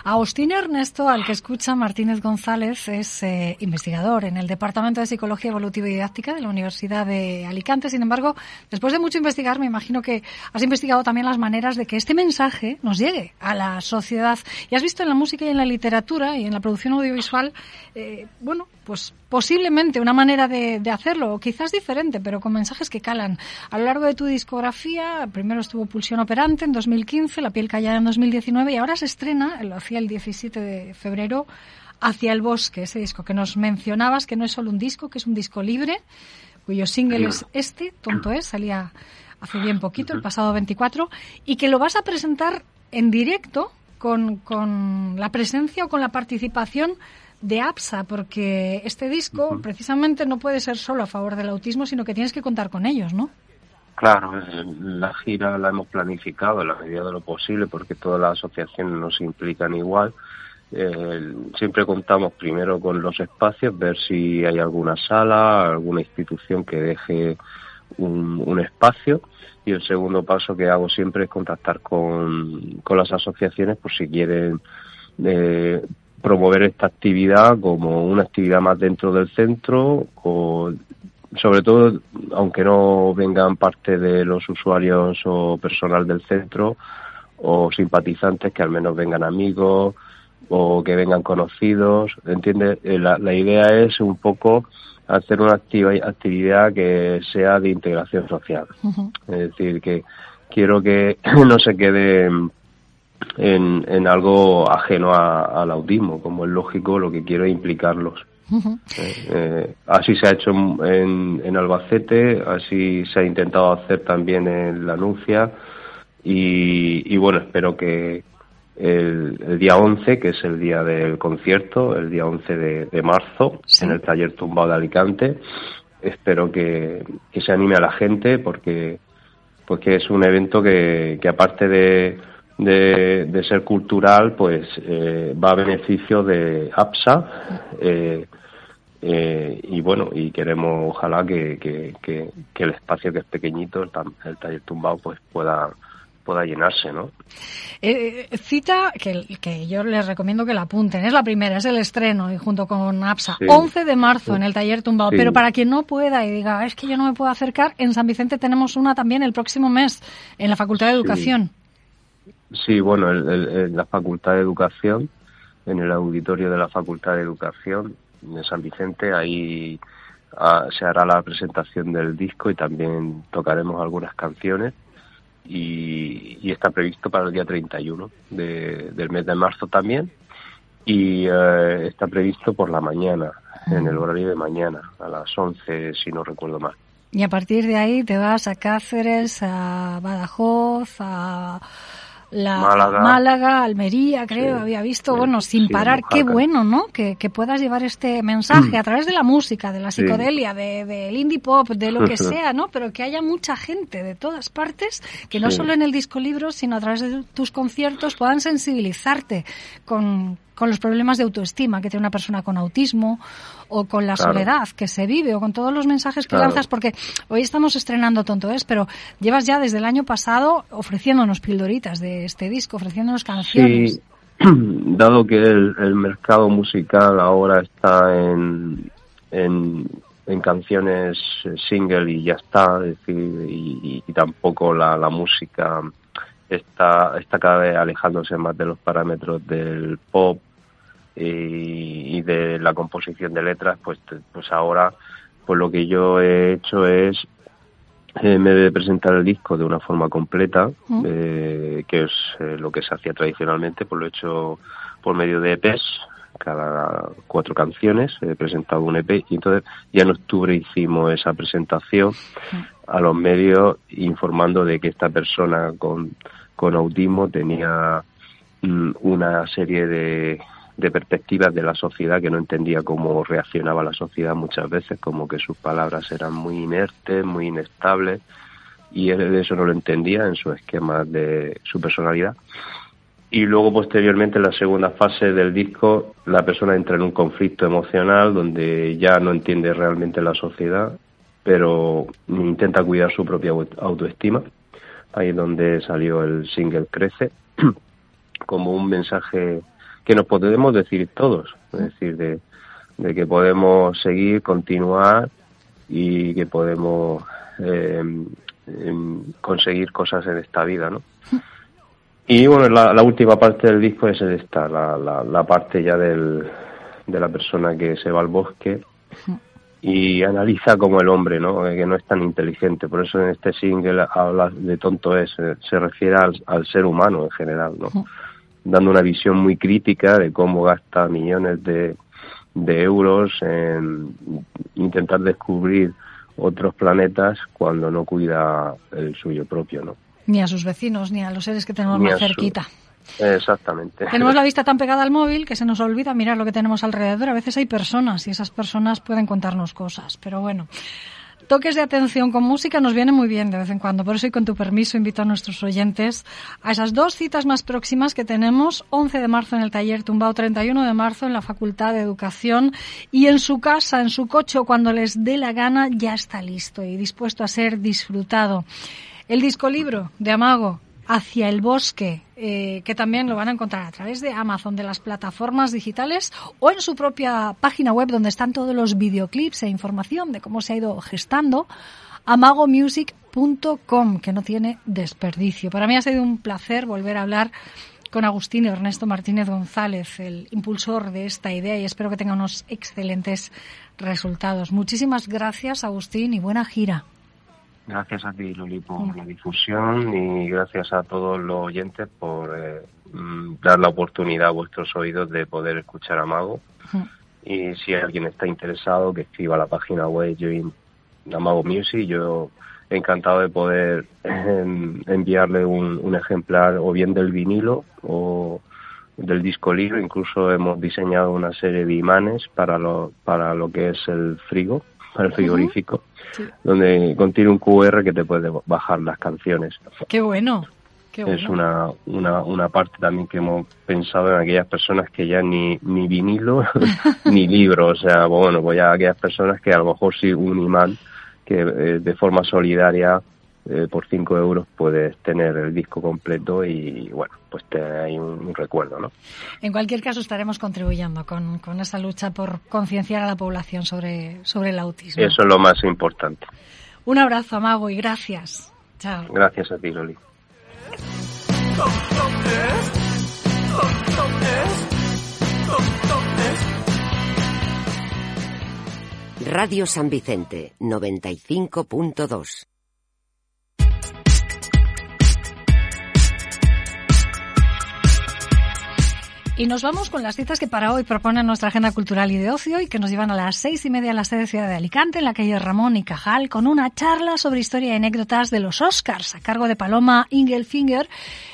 Agustín Ernesto, al que escucha Martínez González, es eh, investigador en el Departamento de Psicología Evolutiva y Didáctica de la Universidad de Alicante. Sin embargo, después de mucho investigar, me imagino que has investigado también las maneras de que este mensaje nos llegue a la sociedad. Y has visto en la música y en la literatura y en la producción audiovisual, eh, bueno, pues posiblemente una manera de, hacerlo, quizás diferente, pero con mensajes que calan. A lo largo de tu discografía, primero estuvo Pulsión Operante en 2015, La piel callada en 2019 y ahora se estrena, lo hacía el 17 de febrero, Hacia el bosque, ese disco que nos mencionabas, que no es solo un disco, que es un disco libre, cuyo single es este, Tonto es, salía hace bien poquito, el pasado 24, y que lo vas a presentar en directo con, con la presencia o con la participación de APSA, porque este disco precisamente no puede ser solo a favor del autismo, sino que tienes que contar con ellos, ¿no? Claro, la gira la hemos planificado en la medida de lo posible porque todas las asociaciones nos implican igual. Eh, siempre contamos primero con los espacios, ver si hay alguna sala, alguna institución que deje un, un espacio y el segundo paso que hago siempre es contactar con, con las asociaciones por si quieren eh, promover esta actividad como una actividad más dentro del centro, o sobre todo aunque no vengan parte de los usuarios o personal del centro o simpatizantes, que al menos vengan amigos o que vengan conocidos, ¿entiendes? Eh, La, la idea es un poco hacer una activa, actividad que sea de integración social. Es decir, que quiero que no se quede en, en algo ajeno a- al autismo, como es lógico, lo que quiero es implicarlos. Eh, así se ha hecho en, en Albacete, así se ha intentado hacer también en La Nucia y, y bueno, espero que el, el día 11, que es el día del concierto, el día 11 de, de marzo, en el taller tumbado de Alicante, espero que, que se anime a la gente porque pues que es un evento que, que aparte de, de, de ser cultural, pues eh, va a beneficio de APSA eh, eh, y bueno, y queremos ojalá que, que, que, que el espacio que es pequeñito, el, el taller tumbado, pues pueda pueda llenarse, ¿no? Eh, cita que, que yo les recomiendo que la apunten. Es la primera, es el estreno y junto con APSA. Sí. 11 de marzo en el taller tumbado. Sí. Pero para quien no pueda y diga, es que yo no me puedo acercar, en San Vicente tenemos una también el próximo mes en la Facultad de Educación. Sí, bueno, el- el- en la Facultad de Educación, en el auditorio de la Facultad de Educación de San Vicente, ahí ah, se hará la presentación del disco y también tocaremos algunas canciones. Y, y está previsto para el día 31 de, del mes de marzo también. Y eh, está previsto por la mañana, en el horario de mañana, a las 11, si no recuerdo mal. Y a partir de ahí te vas a Cáceres, a Badajoz, a la Málaga. Almería, creo, Sí, había visto, sí, bueno, sin sí, parar, qué bueno, ¿no? Que, que puedas llevar este mensaje a través de la música, de la psicodelia, de, del indie pop, de lo que sea, ¿no? Pero que haya mucha gente de todas partes, que no solo en el disco libro, sino a través de tus conciertos puedan sensibilizarte con, con los problemas de autoestima que tiene una persona con autismo o con la Claro. soledad que se vive o con todos los mensajes que Claro. lanzas porque hoy estamos estrenando Tonto es, pero llevas ya desde el año pasado ofreciéndonos pildoritas de este disco, ofreciéndonos canciones. Sí, dado que el, el mercado musical ahora está en, en, en canciones eh, single y ya está, es decir, y, y- y tampoco la, la música está, está cada vez alejándose más de los parámetros del pop y, y de la composición de letras, pues, pues ahora pues lo que yo he hecho es eh, me de presentar el disco de una forma completa, Mm. eh, que es eh, lo que se hacía tradicionalmente, pues lo he hecho por medio de EPs, cada cuatro canciones, he presentado un EP y entonces ya en octubre hicimos esa presentación a los medios informando de que esta persona con, con autismo tenía mm, una serie de, perspectivas de la sociedad que no entendía cómo reaccionaba la sociedad muchas veces, como que sus palabras eran muy inertes, muy inestables, y él eso no lo entendía en su esquema de su personalidad. Y luego, posteriormente, en la segunda fase del disco, la persona entra en un conflicto emocional donde ya no entiende realmente la sociedad, pero intenta cuidar su propia au- autoestima. Ahí donde salió el single Crece, como un mensaje que nos podemos decir todos, es decir, de, que podemos seguir, continuar y que podemos eh, em, conseguir cosas en esta vida, ¿no? Y bueno, la, la última parte del disco es esta, la, la, la parte ya del, de la persona que se va al bosque y analiza como el hombre, ¿no? Eh, Que no es tan inteligente. Por eso en este single habla de tonto es, eh, se refiere al, al ser humano en general, ¿no? Dando una visión muy crítica de cómo gasta millones de, de euros en intentar descubrir otros planetas cuando no cuida el suyo propio, ¿no? Ni a sus vecinos, ni a los seres que tenemos Ni más su- cerquita. Exactamente. Tenemos la vista tan pegada al móvil que se nos olvida mirar lo que tenemos alrededor. A veces hay personas y esas personas pueden contarnos cosas. Pero bueno, toques de atención con música nos viene muy bien de vez en cuando. Por eso, y con tu permiso, invito a nuestros oyentes a esas dos citas más próximas que tenemos. 11 de marzo en el taller Tumbao, 31 de marzo en la Facultad de Educación. Y en su casa, en su coche cuando les dé la gana, ya está listo y dispuesto a ser disfrutado. El disco libro de Amago, Hacia el bosque, eh, que también lo van a encontrar a través de Amazon, de las plataformas digitales o en su propia página web donde están todos los videoclips e información de cómo se ha ido gestando amagomusic.com, que no tiene desperdicio. Para mí ha sido un placer volver a hablar con Agustín Ernesto Martínez González, el impulsor de esta idea, y espero que tenga unos excelentes resultados. Muchísimas gracias, Agustín, y buena gira. Gracias a ti, Loli, por la difusión y gracias a todos los oyentes por eh, mm, dar la oportunidad a vuestros oídos de poder escuchar a Mago. Y si alguien está interesado, que escriba la página web Join Amago Music. Yo encantado de poder em, enviarle un, un ejemplar o bien del vinilo o del disco libro. Incluso hemos diseñado una serie de imanes para lo, para lo que es el frigo, para el frigorífico, donde contiene un QR que te puede bajar las canciones. Qué bueno. Qué Es una, una, una parte también que hemos pensado en aquellas personas que ya ni, ni vinilo ni libro, o sea, bueno, pues ya aquellas personas que a lo mejor sí un imán que eh, de forma solidaria eh, por 5 euros puedes tener el disco completo y bueno, pues te hay un, un recuerdo, ¿no? En cualquier caso, estaremos contribuyendo con, con esa lucha por concienciar a la población sobre, sobre el autismo. Eso es lo más importante. Un abrazo, Amago, y gracias. Chao. Gracias a ti, Loli. Radio San Vicente 95.2. Y nos vamos con las citas que para hoy propone nuestra agenda cultural y de ocio y que nos llevan a las seis y media a la sede Ciudad de Alicante, en la calle Ramón y Cajal, con una charla sobre historia y anécdotas de los Oscars a cargo de Paloma Ingelfinger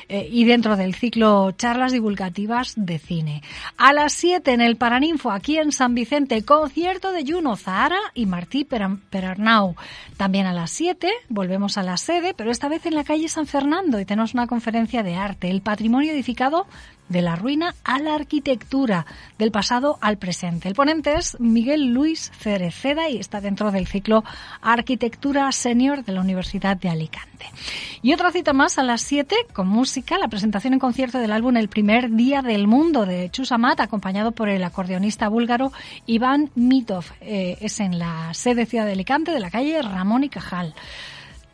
eh, y dentro del ciclo Charlas Divulgativas de Cine. A las siete en el Paraninfo, aquí en San Vicente, concierto de Juno Zahara y Martí Perarnau. También a las siete volvemos a la sede, pero esta vez en la calle San Fernando y tenemos una conferencia de arte, el patrimonio edificado de la ruina a la arquitectura, del pasado al presente. El ponente es Miguel Luis Cereceda y está dentro del ciclo Arquitectura Senior de la Universidad de Alicante. Y otra cita más a las 7 con música, la presentación en concierto del álbum El primer día del mundo de Chusamat, acompañado por el acordeonista búlgaro Iván Mitov. Eh, es en la sede Ciudad de Alicante de la calle Ramón y Cajal.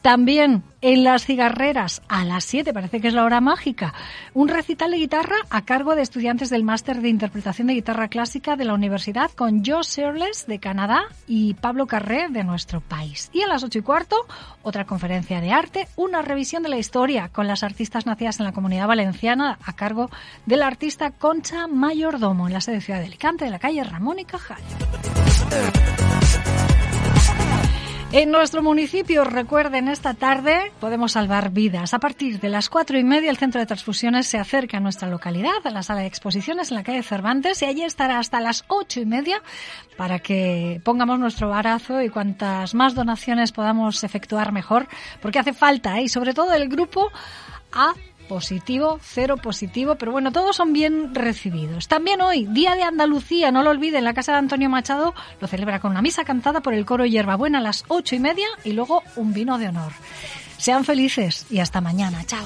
También en las cigarreras, a las 7, parece que es la hora mágica, un recital de guitarra a cargo de estudiantes del máster de interpretación de guitarra clásica de la universidad con Joe Searles de Canadá y Pablo Carré de nuestro país. Y a las 8 y cuarto, otra conferencia de arte, una revisión de la historia con las artistas nacidas en la comunidad valenciana a cargo de la artista Concha Mayordomo en la sede de Ciudad de Alicante de la calle Ramón y Cajal. En nuestro municipio, recuerden, esta tarde podemos salvar vidas. A partir de las cuatro y media, el centro de transfusiones se acerca a nuestra localidad, a la sala de exposiciones en la calle Cervantes, y allí estará hasta las ocho y media para que pongamos nuestro barazo y cuantas más donaciones podamos efectuar mejor, porque hace falta, ¿eh? y sobre todo el grupo A positivo, cero positivo, pero bueno, todos son bien recibidos. También hoy, Día de Andalucía, no lo olviden, la casa de Antonio Machado lo celebra con una misa cantada por el coro Hierbabuena a las ocho y media y luego un vino de honor. Sean felices y hasta mañana. Chao.